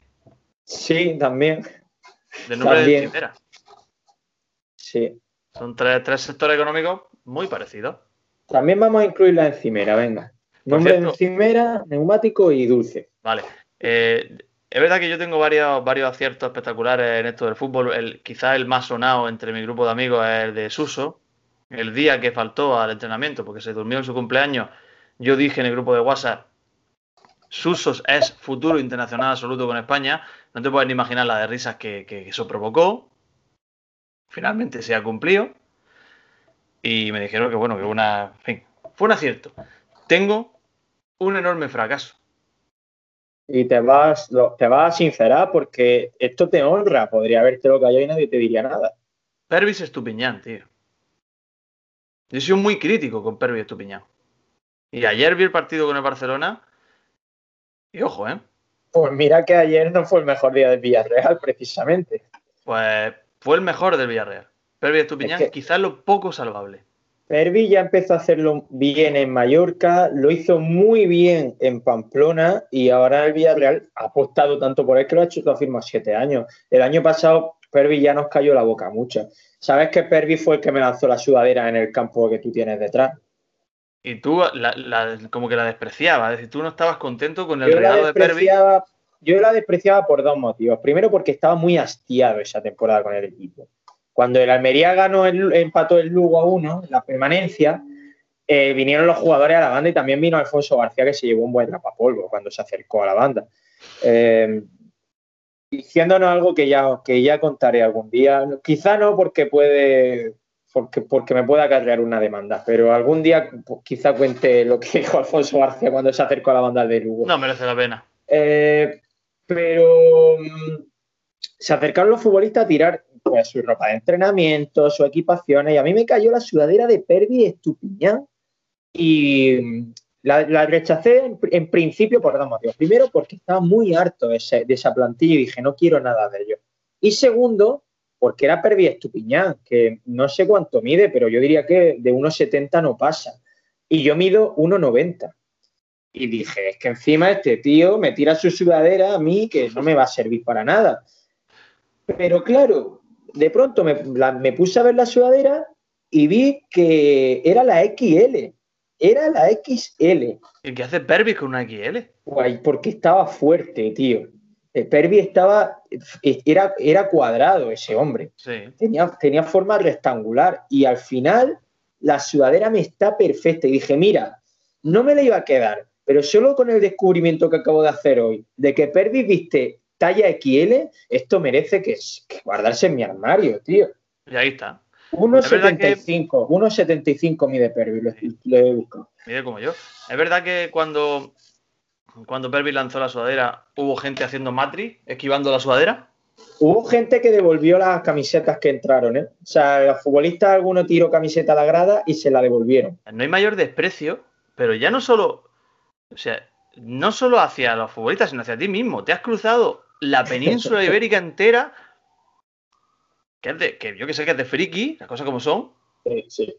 Sí, también. De nombre de encimera. Sí. Son tres, tres sectores económicos muy parecidos. También vamos a incluir la encimera, venga. Nombre de encimera, neumático y dulce. Vale. Eh, es verdad que yo tengo varios, aciertos espectaculares en esto del fútbol. El, quizás el más sonado entre mi grupo de amigos es el de Suso. El día que faltó al entrenamiento porque se durmió en su cumpleaños, yo dije en el grupo de WhatsApp, Suso es futuro internacional absoluto con España. No te puedes ni imaginar la de risas que, eso provocó. Finalmente se ha cumplido. Y me dijeron que bueno, que una. fin, fue un acierto. Tengo un enorme fracaso y te vas, te vas a sincerar porque esto te honra. Podría haberte lo callado y nadie te diría nada. Pervis Estupiñán, tío. Yo he sido muy crítico con Pervis Estupiñán. Y ayer vi el partido con el Barcelona. Y ojo, ¿eh? Pues mira que ayer no fue el mejor día del Villarreal, precisamente. Pues fue el mejor del Villarreal. Pervis Estupiñán, quizás lo poco salvable. Pervi ya empezó a hacerlo bien en Mallorca, lo hizo muy bien en Pamplona y ahora el Villarreal ha apostado tanto por él que lo ha hecho lo firma siete años. El año pasado Pervi ya nos cayó la boca mucho. ¿Sabes que Pervi fue el que me lanzó la sudadera en el campo que tú tienes detrás? Y tú como que la despreciabas, es decir, tú no estabas contento con el regalo de Pervi. Yo la despreciaba por dos motivos. Primero porque estaba muy hastiado esa temporada con el equipo. Cuando el Almería ganó el, empató el Lugo a uno, la permanencia, eh, vinieron los jugadores a la banda y también vino Alfonso García que se llevó un buen rapapolvo cuando se acercó a la banda. Eh, diciéndonos algo que ya, que ya contaré algún día. Quizá no porque puede, porque, porque me pueda cargar una demanda, pero algún día pues, quizá cuente lo que dijo Alfonso García cuando se acercó a la banda de Lugo. No merece la pena. Eh, pero mm, se acercaron los futbolistas a tirar pues, su ropa de entrenamiento, su equipaciones, y a mí me cayó la sudadera de Pervi Estupiñán y la, rechacé en, principio por dos motivos. Primero, porque estaba muy harto de, esa plantilla y dije, no quiero nada de ello. Y segundo, porque era Pervi Estupiñán, que no sé cuánto mide, pero yo diría que de 1,70 no pasa. Y yo mido 1,90. Y dije, es que encima este tío me tira su sudadera a mí que no me va a servir para nada. Pero claro, de pronto me, puse a ver la sudadera y vi que era la XL. Era la XL. ¿Y qué hace Pervis con una XL? Guay, porque estaba fuerte, tío. El Pervi estaba. Era, era cuadrado ese hombre. Tenía, tenía forma rectangular. Y al final, la sudadera me está perfecta. Y dije, mira, no me la iba a quedar. Pero solo con el descubrimiento que acabo de hacer hoy, de que Pervis viste talla XL, esto merece que, guardarse en mi armario, tío. Y ahí está. 1,75, 1,75 mide Pervis, lo, he buscado. Mide como yo. Es verdad que cuando, cuando Pervis lanzó la sudadera, hubo gente haciendo matri, esquivando la sudadera. Hubo gente que devolvió las camisetas que entraron, ¿eh? O sea, los futbolistas alguno tiró camiseta a la grada y se la devolvieron. No hay mayor desprecio, pero ya no solo, o sea, no solo hacia los futbolistas, sino hacia ti mismo. Te has cruzado la península ibérica entera, que es de, que yo que sé que es de friki, las cosas como son. Sí,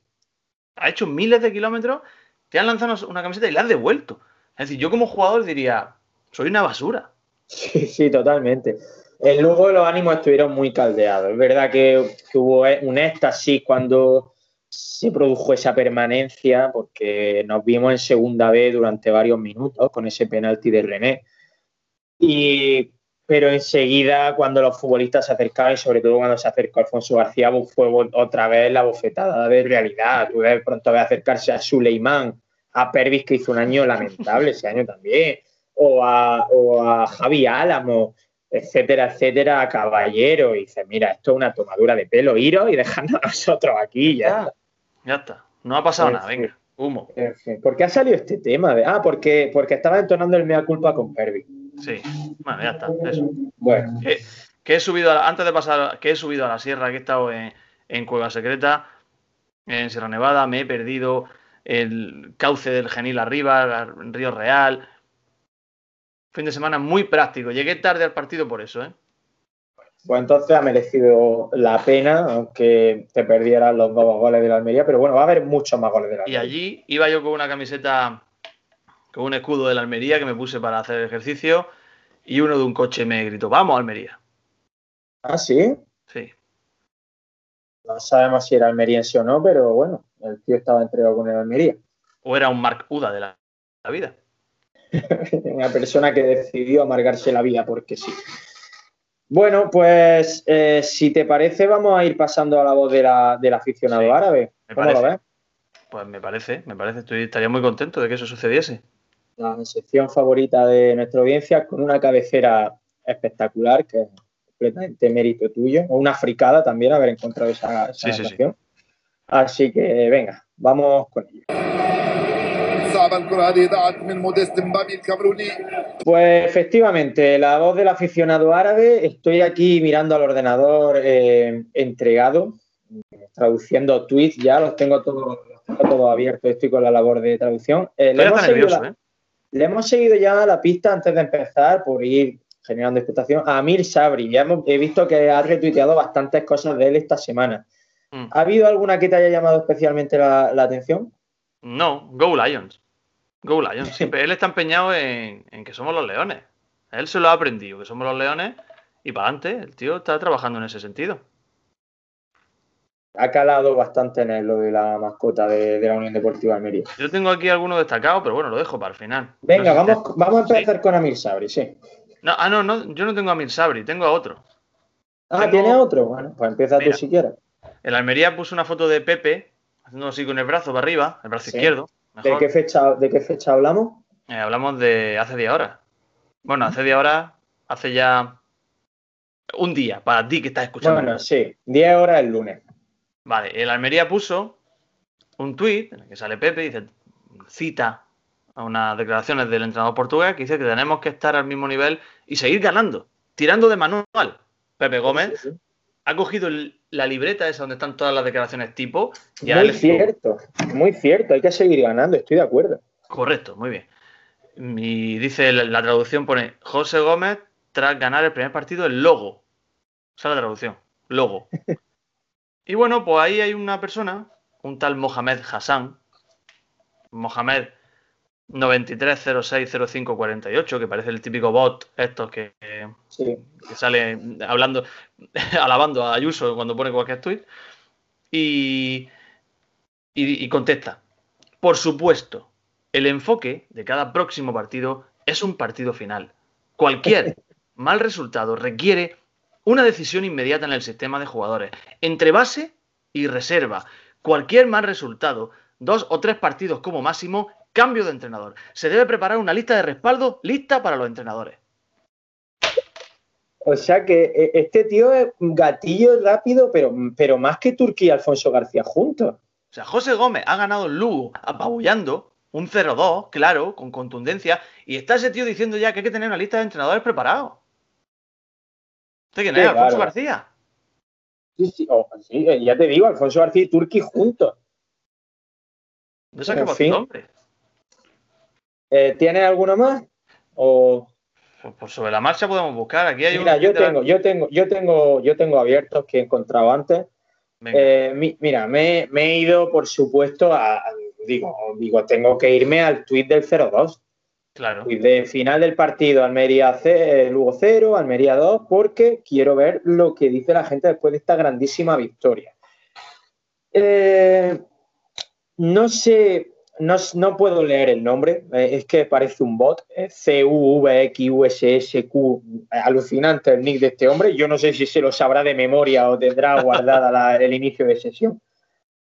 Ha hecho miles de kilómetros, te han lanzado una camiseta y la has devuelto. Es decir, yo como jugador diría, soy una basura. Sí, sí, totalmente. El Lugo los ánimos estuvieron muy caldeados. Es verdad que, que, hubo un éxtasis cuando se produjo esa permanencia, porque nos vimos en segunda vez durante varios minutos con ese penalti de René. Y pero enseguida cuando los futbolistas se acercaban y sobre todo cuando se acercó Alfonso García fue otra vez la bofetada de realidad. Tú de pronto a acercarse a Suleimán, a Pervis que hizo un año lamentable ese año también, o a, o a Javi Álamo, etcétera, etcétera, a Caballero. Y dice, mira, esto es una tomadura de pelo, iros y dejando a nosotros aquí. Ya, está. Ya está. No ha pasado nada, venga, humo. ¿Por qué ha salido este tema? ah, porque, porque estaba entonando el mea culpa con Pervis. Sí, bueno, ya está, eso. Bueno, Que, que he subido, a antes de pasar, que he subido a la sierra, que he estado en, en Cueva Secreta, en Sierra Nevada, me he perdido el cauce del Genil arriba, el Río Real. Fin de semana muy práctico. Llegué tarde al partido por eso, ¿eh? pues entonces ha merecido la pena, aunque te perdieras los dos goles de la Almería, pero bueno, va a haber muchos más goles de la Y Almería. allí iba yo con una camiseta, con un escudo de la Almería que me puse para hacer el ejercicio y uno de un coche me gritó, vamos Almería. Ah, sí. Sí. No sabemos si era almeriense o no, pero bueno, el tío estaba entregado con el Almería. O era un Mark Uda de la, la vida. (laughs) Una persona que decidió amargarse la vida porque sí. Bueno, pues eh, si te parece, vamos a ir pasando a la voz de la- del aficionado Sí, árabe. me ¿Cómo lo parece. ves? Pues me parece, me parece, estoy, estaría muy contento de que eso sucediese la sección favorita de nuestra audiencia, con una cabecera espectacular, que es completamente mérito tuyo, o una fricada también haber encontrado esa, esa sección. Así que venga, vamos con ello. Pues efectivamente, la voz del aficionado árabe, estoy aquí mirando al ordenador eh, entregado, traduciendo tweets, ya los tengo todos todo abierto, estoy con la labor de traducción. Eh, estoy ¿eh? Le hemos seguido ya la pista antes de empezar por ir generando expectación a Amir Sabri. Ya hemos- he visto que ha retuiteado bastantes cosas de él esta semana. Mm. ¿Ha habido alguna que te haya llamado especialmente la, la atención? No, Go Lions. Go Lions. (laughs) Siempre, él está empeñado en, en que somos los leones. Él se lo ha aprendido, que somos los leones, y para adelante, el tío está trabajando en ese sentido. Ha calado bastante en él lo de la mascota de, de la Unión Deportiva Almería. Yo tengo aquí algunos destacados, pero bueno, lo dejo para el final. Venga, No sé si vamos, vamos a empezar con Amir Sabri, sí. No, ah, no, no, yo no tengo a Mir Sabri, tengo a otro. Ah, Tengo- ¿tiene otro? Bueno, pues empieza Mira. tú si quieres. El Almería puso una foto de Pepe, haciendo así con el brazo para arriba, el brazo Sí. izquierdo. ¿De qué fecha, de qué fecha hablamos? Eh, hablamos de hace 10 horas. Bueno, hace 10 horas, hace ya un día, para ti que estás escuchando. Bueno, sí, 10 horas el lunes. Vale, el Almería puso un tuit en el que sale Pepe y dice, cita a unas declaraciones del entrenador portugués que dice que tenemos que estar al mismo nivel y seguir ganando, tirando de manual. Pepe Gómez ha cogido la libreta esa donde están todas las declaraciones tipo y Muy cierto, muy cierto, hay que seguir ganando, estoy de acuerdo. Correcto, muy bien. Y dice la, la traducción pone José Gómez tras ganar el primer partido el logo. Esa es la traducción, logo. (laughs) y bueno, pues ahí hay una persona, un tal Mohamed Hassan, Mohamed 93060548, que parece el típico bot estos que, sale hablando, (laughs) alabando a Ayuso cuando pone cualquier tweet. Y, y, y contesta, por supuesto, el enfoque de cada próximo partido es un partido final. Cualquier (laughs) mal resultado requiere una decisión inmediata en el sistema de jugadores, entre base y reserva. Cualquier mal resultado, dos o tres partidos como máximo, cambio de entrenador. Se debe preparar una lista de respaldo lista para los entrenadores. O sea que eh, este tío es gatillo rápido, pero, pero más que Turquía y Alfonso García juntos. O sea, José Gómez ha ganado el Lugo apabullando, un 0-2, claro, con contundencia, y está ese tío diciendo ya que hay que tener una lista de entrenadores preparados. ¿Usted quién Qué es? Alfonso. García. Sí, sí, oh, sí, eh, ya te digo, Alfonso García y Turquía juntos. ¿De esa En que va fin. hombre? Eh, ¿Tienes alguno más? O Pues, pues sobre la marcha podemos buscar. Aquí hay mira, yo tengo, yo tengo, yo tengo, yo tengo abiertos que he encontrado antes. Eh, mi- mira, me, me he ido, por supuesto, a, digo, digo, tengo que irme al tuit del 0-2. Claro. Tuit de final del partido, Almería C, eh, Lugo 0, Almería 2, porque quiero ver lo que dice la gente después de esta grandísima victoria. Eh, no sé, no, no puedo leer el nombre, eh, es que parece un bot, eh, C-U-V-X-U-S-S-Q, alucinante el nick de este hombre, yo no sé si se lo sabrá de memoria o tendrá guardada la- el inicio de sesión.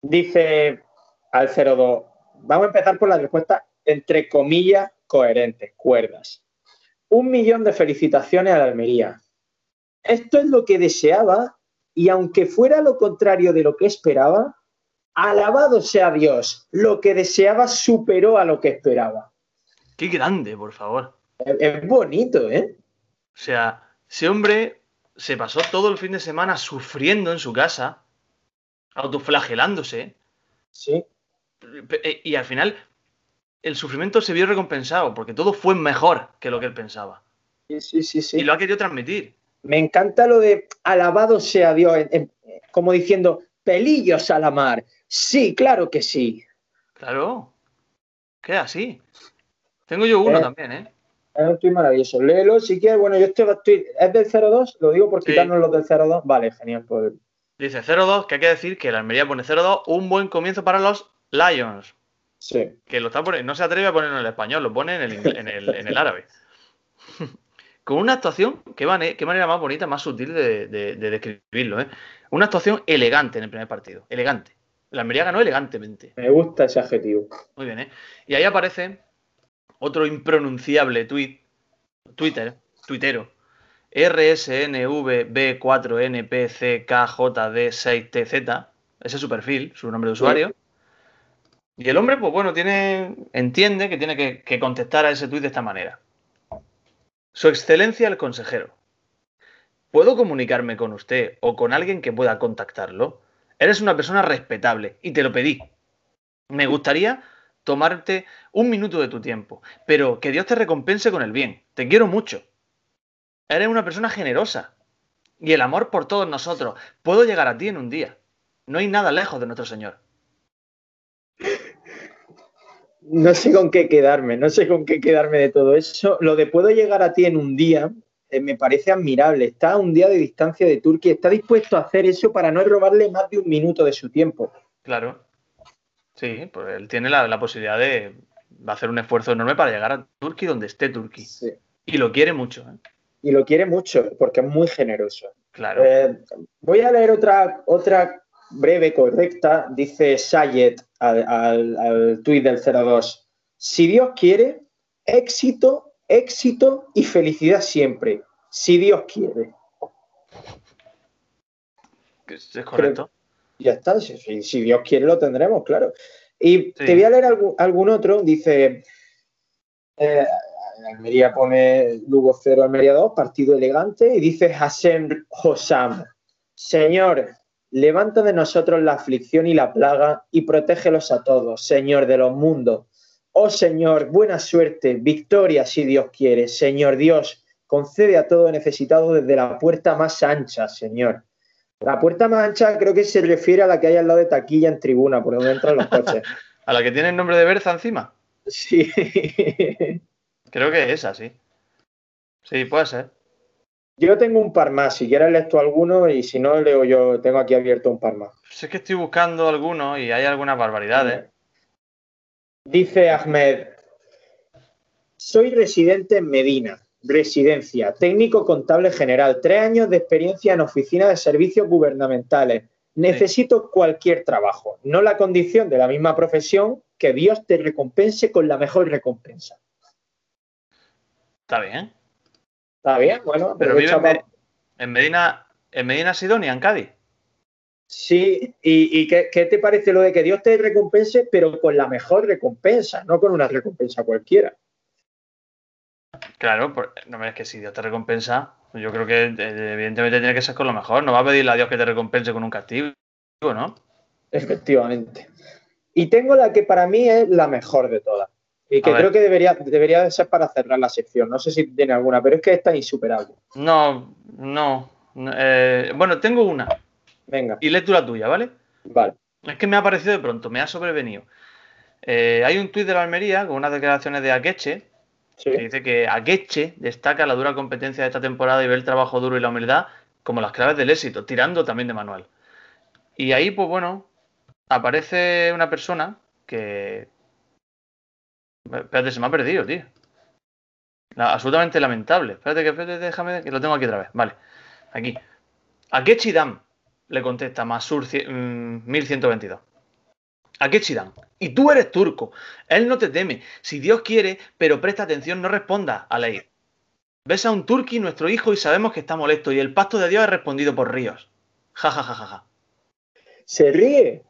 Dice al 02, vamos a empezar por la respuesta entre comillas coherentes, cuerdas. Un millón de felicitaciones a la Almería. Esto es lo que deseaba y aunque fuera lo contrario de lo que esperaba, alabado sea Dios, lo que deseaba superó a lo que esperaba. Qué grande, por favor. Es, es bonito, ¿eh? O sea, ese hombre se pasó todo el fin de semana sufriendo en su casa, autoflagelándose, Sí. pe- y al final el sufrimiento se vio recompensado, porque todo fue mejor que lo que él pensaba. Sí, sí, sí, sí. Y lo ha querido transmitir. Me encanta lo de alabado sea Dios, en- en- como diciendo, pelillos a la mar. Sí, claro que sí. Claro. Queda así. Tengo yo uno Eh. también, ¿eh? Es un tuit maravilloso. Léelo si quieres. Bueno, yo estoy, ¿Es del 02? Lo digo por Sí. quitarnos los del 02. Vale, genial. Pues, Dice 0-2, que hay que decir que la Almería pone 0-2, un buen comienzo para los Lions. Sí. Que lo está poniendo, no se atreve a ponerlo en el español, lo pone en el, en el, en el árabe. (laughs) Con una actuación, qué, mane- qué manera más bonita, más sutil de, de- de describirlo, ¿eh? Una actuación elegante en el primer partido. Elegante. La Almería ganó elegantemente. Me gusta ese adjetivo. Muy bien, ¿eh? Y ahí aparece otro impronunciable tweet, Twitter, tuitero, RSNVB4NPCKJD6TZ, ese es su perfil, su nombre de usuario. Y el hombre, pues bueno, tiene, entiende que tiene que, que contestar a ese tuit de esta manera. Su excelencia el consejero. ¿Puedo comunicarme con usted o con alguien que pueda contactarlo? Eres una persona respetable y te lo pedí. Me gustaría tomarte un minuto de tu tiempo, pero que Dios te recompense con el bien. Te quiero mucho. Eres una persona generosa. Y el amor por todos nosotros. Puedo llegar a ti en un día. No hay nada lejos de nuestro Señor. No sé con qué quedarme, no sé con qué quedarme de todo eso. Lo de puedo llegar a ti en un día eh, me parece admirable. Está a un día de distancia de Turquía, está dispuesto a hacer eso para no robarle más de un minuto de su tiempo. Claro. Sí, pues él tiene la, la posibilidad de hacer un esfuerzo enorme para llegar a Turquía donde esté Turquía. Sí. Y lo quiere mucho, ¿eh? Y lo quiere mucho porque es muy generoso. Claro. Eh, voy a leer otra, otra breve, correcta. Dice Sayed al, al, al tuit del 02. Si Dios quiere, éxito, éxito y felicidad siempre. Si Dios quiere. Es, correcto. Ya está. Si, si- Dios quiere, lo tendremos, claro. Y Sí. te voy a leer algún, algún otro. Dice. eh, Almería pone Lugo 0, Almería 2, partido elegante. Y dice Hassan Hossam. Señor, levanta de nosotros la aflicción y la plaga y protégelos a todos, Señor de los mundos. Oh Señor, buena suerte, victoria si Dios quiere. Señor Dios, concede a todo necesitado desde la puerta más ancha, Señor. La puerta más ancha creo que se refiere a la que hay al lado de taquilla en tribuna, por donde entran los coches. (laughs) A la que tiene el nombre de Berza encima. Sí. Creo que es esa, sí. Sí, puede ser. Yo tengo un par más, si quieres lees tú alguno y si no leo yo, tengo aquí abierto un par más. Sé que estoy buscando algunos y hay algunas barbaridades. Dice Ahmed, soy residente en Medina, residencia, técnico contable general, tres años de experiencia en oficina de servicios gubernamentales. Necesito cualquier trabajo, no la condición de la misma profesión, que Dios te recompense con la mejor recompensa. Está bien. ¿Está bien? Bueno, Pero vive en, Medina, en Medina Sidonia, en Cádiz. Sí, ¿y, y qué, qué te parece lo de que Dios te recompense, pero con la mejor recompensa, no con una recompensa cualquiera? Claro, por- no es que si Dios te recompensa, yo creo que eh, evidentemente tiene que ser con lo mejor. No va a pedirle a Dios que te recompense con un castigo, ¿no? Efectivamente. Y tengo la que para mí es la mejor de todas. Y que A ver. creo que debería, debería de ser para cerrar la sección. No sé si tiene alguna, pero es que esta es insuperable. No, no. no, eh, bueno, tengo una. Venga, Y lee tú la tuya, ¿vale? vale. Es que me ha aparecido de pronto, me ha sobrevenido. Eh, hay un tuit de la Almería con unas declaraciones de Akeche Sí. que dice que Akeche destaca la dura competencia de esta temporada y ve el trabajo duro y la humildad como las claves del éxito, tirando también de manual. Y ahí, pues bueno, aparece una persona que. Espérate, se me ha perdido, tío. Absolutamente lamentable. Espérate, que espérate, déjame que lo tengo aquí otra vez. Vale, aquí. Akechi Dam le contesta Masur cie- mm, 1122. Akechi Dam. Y tú eres turco. Él no te teme. Si Dios quiere, pero presta atención, no responda a ley. Ves a un turqui, nuestro hijo, y sabemos que está molesto. Y el pacto de Dios es respondido por ríos. Ja, ja, ja, ja, ja. Se ríe.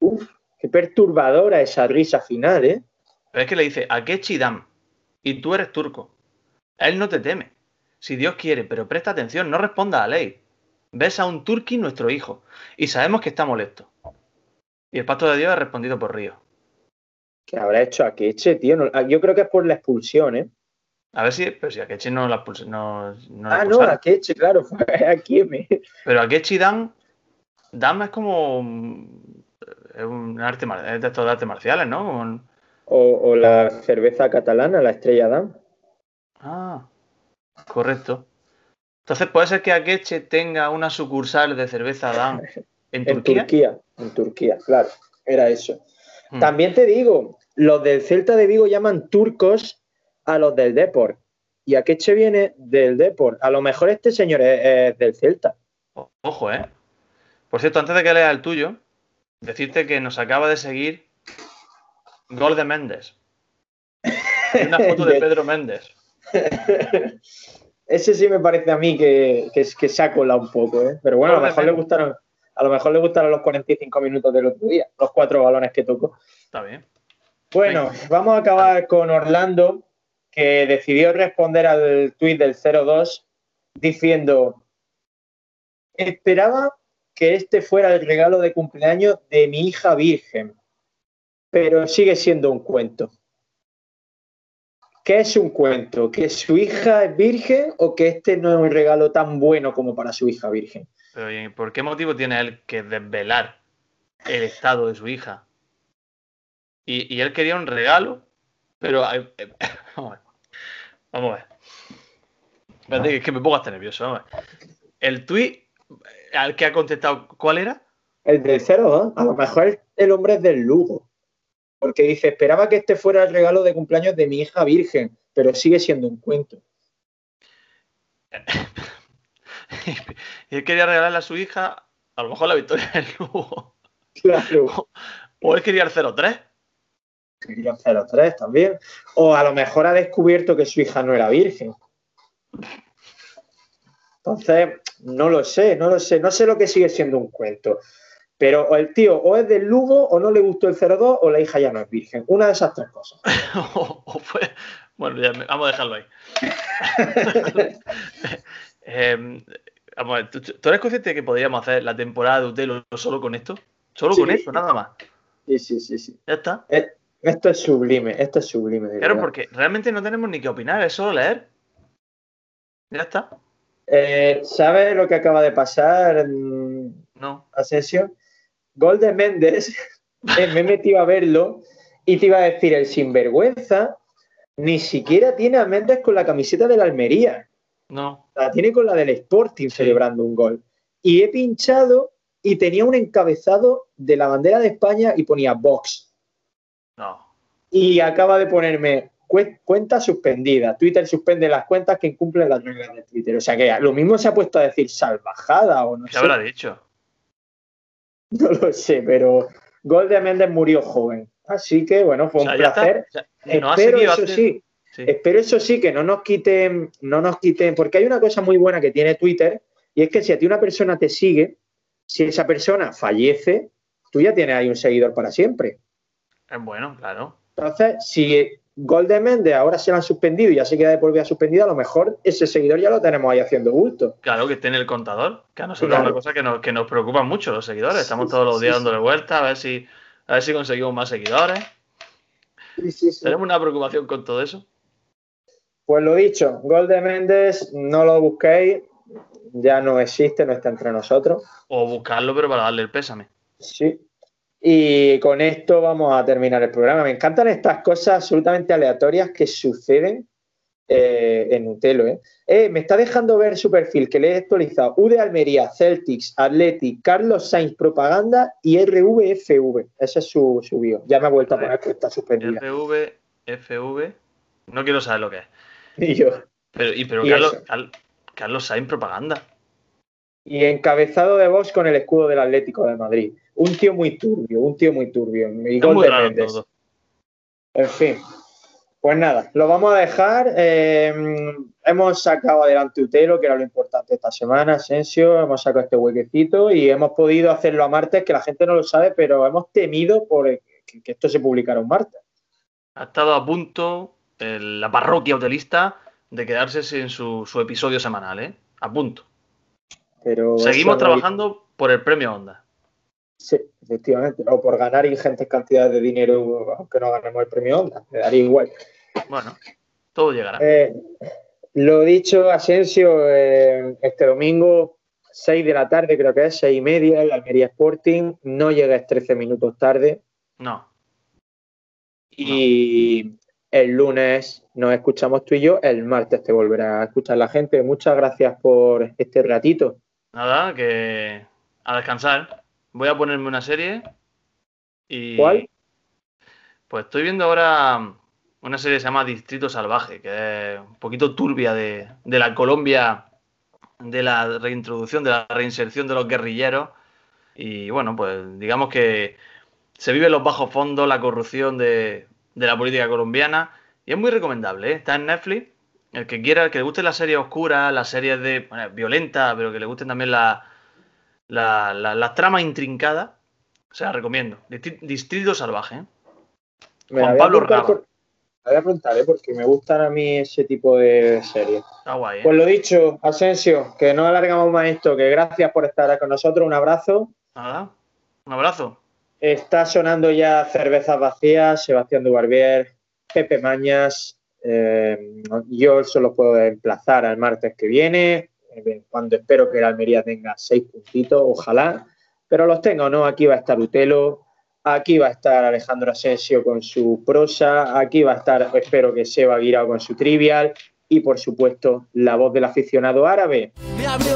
Uf, qué perturbadora esa risa final, ¿eh? Pero es que le dice, Akechi Dam, y tú eres turco. Él no te teme. Si Dios quiere, pero presta atención, no responda a la ley. Ves a un turqui nuestro hijo, y sabemos que está molesto. Y el pacto de Dios ha respondido por Río. ¿Qué habrá hecho Akeche, tío? No- ah, yo creo que es por la expulsión, ¿eh? A ver si, pero si Akechi no la expulsa- no, no la ah, no. Akeche, claro, fue (laughs) aquí. Me... Pero Akechi Dan, Dan es como es un arte es de estos de artes marciales, ¿no? O, o la cerveza catalana, la estrella Damm. Ah, correcto. Entonces puede ser que Akeche tenga una sucursal de cerveza Dan (laughs) en En Turquía. Turquía, en Turquía, claro, era eso. Hmm. También te digo, los del Celta de Vigo llaman turcos a los del Deport. Y Akeche viene del Deport. A lo mejor este señor es, es del Celta. Ojo, ¿eh? Por cierto, antes de que lea el tuyo, decirte que nos acaba de seguir Gol de Méndez. Y una foto de (laughs) De- Pedro Méndez. (laughs) Ese sí me parece a mí que, que, que se ha colado un poco, ¿eh? Pero bueno, a lo mejor le gustaron, a lo mejor le gustaron los 45 minutos del otro día, los cuatro balones que tocó. Está bien. Bueno, vamos a acabar con Orlando, que decidió responder al tuit del 02 diciendo: Esperaba que este fuera el regalo de cumpleaños de mi hija virgen, pero sigue siendo un cuento. ¿Qué es un cuento? ¿Que su hija es virgen o que este no es un regalo tan bueno como para su hija virgen? ¿y por qué motivo tiene él que desvelar el estado de su hija? Y, él quería un regalo, pero... eh, (laughs) Vamos a ver. Espérate, es que me pongo hasta nervioso. El tuit al que ha contestado, ¿cuál era? El del 02, a lo mejor el hombre es del Lugo. Porque dice, esperaba que este fuera el regalo de cumpleaños de mi hija virgen, pero sigue siendo un cuento. y (laughs) él quería regalarle a su hija, a lo mejor la victoria del Lugo. Claro. O él quería el 03. Quería 03 también. O a lo mejor ha descubierto que su hija no era virgen. Entonces, no lo sé, no lo sé. No sé lo que sigue siendo un cuento. Pero o el tío o es del Lugo o no le gustó el 02 o la hija ya no es virgen. Una de esas tres cosas. (laughs) o, o fue. Bueno, ya me- vamos a dejarlo ahí. (laughs) Vamos a ver, ¿tú, tú eres consciente de que podríamos hacer la temporada de Utelo solo con esto? Solo con Sí. esto, nada más. Sí, sí, sí, sí. Ya está. Esto es sublime, esto es sublime. Claro, verdad. porque realmente no tenemos ni que opinar, es solo leer. Ya está. Eh, ¿Sabes lo que acaba de pasar, No. Asensio? Gol de Méndez, (laughs) eh, me he metido a verlo y te iba a decir, el sinvergüenza ni siquiera tiene a Méndez con la camiseta de la Almería, No. la tiene con la del Sporting Sí. celebrando un gol. Y he pinchado y tenía un encabezado de la bandera de España y ponía Vox. No. Y acaba de ponerme "Cue- cuenta suspendida. Twitter suspende las cuentas que incumplen las reglas de Twitter. O sea que lo mismo se ha puesto a decir salvajada o no ¿Qué sé. habrá dicho? (laughs) No lo sé, pero Gol de Méndez murió joven. Así que bueno, fue O sea, un placer. O sea, no ha Espero eso sí, Sí. espero eso sí que no nos quiten, no nos quiten, porque hay una cosa muy buena que tiene Twitter y es que si a ti una persona te sigue, si esa persona fallece, tú ya tienes ahí un seguidor para siempre. Es bueno, claro. Entonces, si Gol de Méndez ahora se lo han suspendido y ya se queda de por vida suspendido, a lo mejor ese seguidor ya lo tenemos ahí haciendo bulto. Claro que esté en el contador, que a nosotros Claro. es una cosa que nos, que nos preocupa mucho los seguidores. Estamos Sí, todos los sí, días sí. dándole vueltas a ver si a ver si conseguimos más seguidores. Tenemos una preocupación con todo eso. Pues lo dicho, Gol de Méndez, no lo busquéis, ya no existe, no está entre nosotros. O buscarlo, pero para darle el pésame. Sí. Y con esto vamos a terminar el programa. Me encantan estas cosas absolutamente aleatorias que suceden eh, en Utelo. ¿eh? Eh, me está dejando ver su perfil que le he actualizado. U de Almería, Celtics, Athletic, Carlos Sainz Propaganda y RVFV. Ese es su, su bio. Ya me ha vuelto a poner que está suspendida. FV, FV. No quiero saber lo que es. (laughs) Y yo. Pero, y, pero Y Carlos. Cal- Carlos Sainz propaganda. Y encabezado de Vox con el escudo del Atlético de Madrid. Un tío muy turbio, un tío muy turbio. Y gol de. En fin. Pues nada, lo vamos a dejar. Eh, hemos sacado adelante Utelo, que era lo importante esta semana, Asensio. Hemos sacado este huequecito y hemos podido hacerlo a martes, que la gente no lo sabe, pero hemos temido por que, que esto se publicara un martes. ha estado a punto la parroquia hotelista de quedarse sin su, episodio semanal, ¿eh? A punto. Pero Seguimos trabajando por el premio Onda. Sí, efectivamente. O por ganar ingentes cantidades de dinero, aunque no ganemos el premio Onda. Me daría igual. Bueno, todo llegará. Eh, lo dicho, Asensio, eh, este domingo, 6 de la tarde, creo que es, 6 y media, el Almería Sporting. No llegues 13 minutos tarde. No. Y el lunes nos escuchamos tú y yo, el martes te volverá a escuchar la gente. Muchas gracias por este ratito. Nada, que a descansar. Voy a ponerme una serie y... ¿Cuál? Pues estoy viendo ahora una serie que se llama Distrito Salvaje, que es un poquito turbia de, de la Colombia, de la reintroducción, de la reinserción de los guerrilleros. Y bueno, pues digamos que se vive los bajos fondos, la corrupción de, de la política colombiana. Y es muy recomendable, ¿eh? está en Netflix. El que quiera, el que le guste la serie oscura, las series de bueno, violenta, pero que le gusten también las la, la, tramas intrincadas, o sea, recomiendo. Distrito Salvaje. ¿eh? Juan Pablo Raba. voy a preguntar, ¿eh? porque me gustan a mí ese tipo de series. Está guay, ¿eh? Pues lo dicho, Asensio, que no alargamos más esto, que gracias por estar con nosotros. Un abrazo. Nada, un abrazo. Está sonando ya Cervezas Vacías, Sebastián Dubarbier, Pepe Mañas. Eh, yo solo puedo emplazar al martes que viene, eh, cuando espero que el Almería tenga seis puntitos, ojalá. Pero los tengo, ¿no? Aquí va a estar Utelo, aquí va a estar Alejandro Asensio con su prosa, aquí va a estar, espero que Seba Guirao con su trivial y por supuesto la voz del aficionado árabe.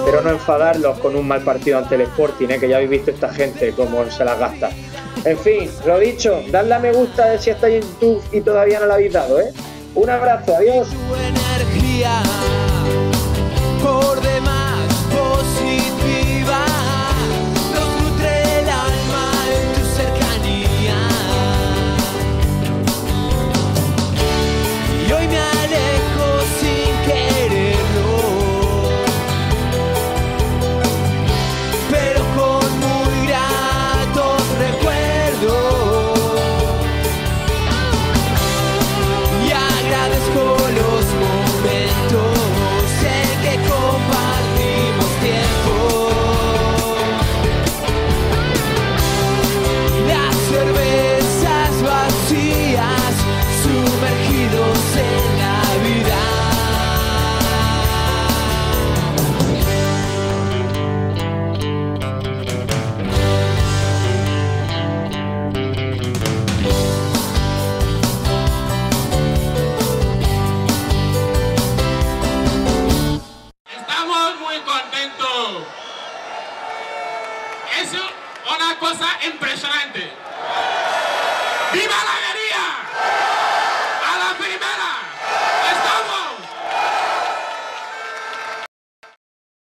Pero no enfadarlos con un mal partido ante el Sporting, ¿eh? que ya habéis visto esta gente cómo se las gasta. En fin, lo dicho, dadle a me gusta si estáis en YouTube y todavía no lo habéis dado, ¿eh? Un abrazo, adiós. Es una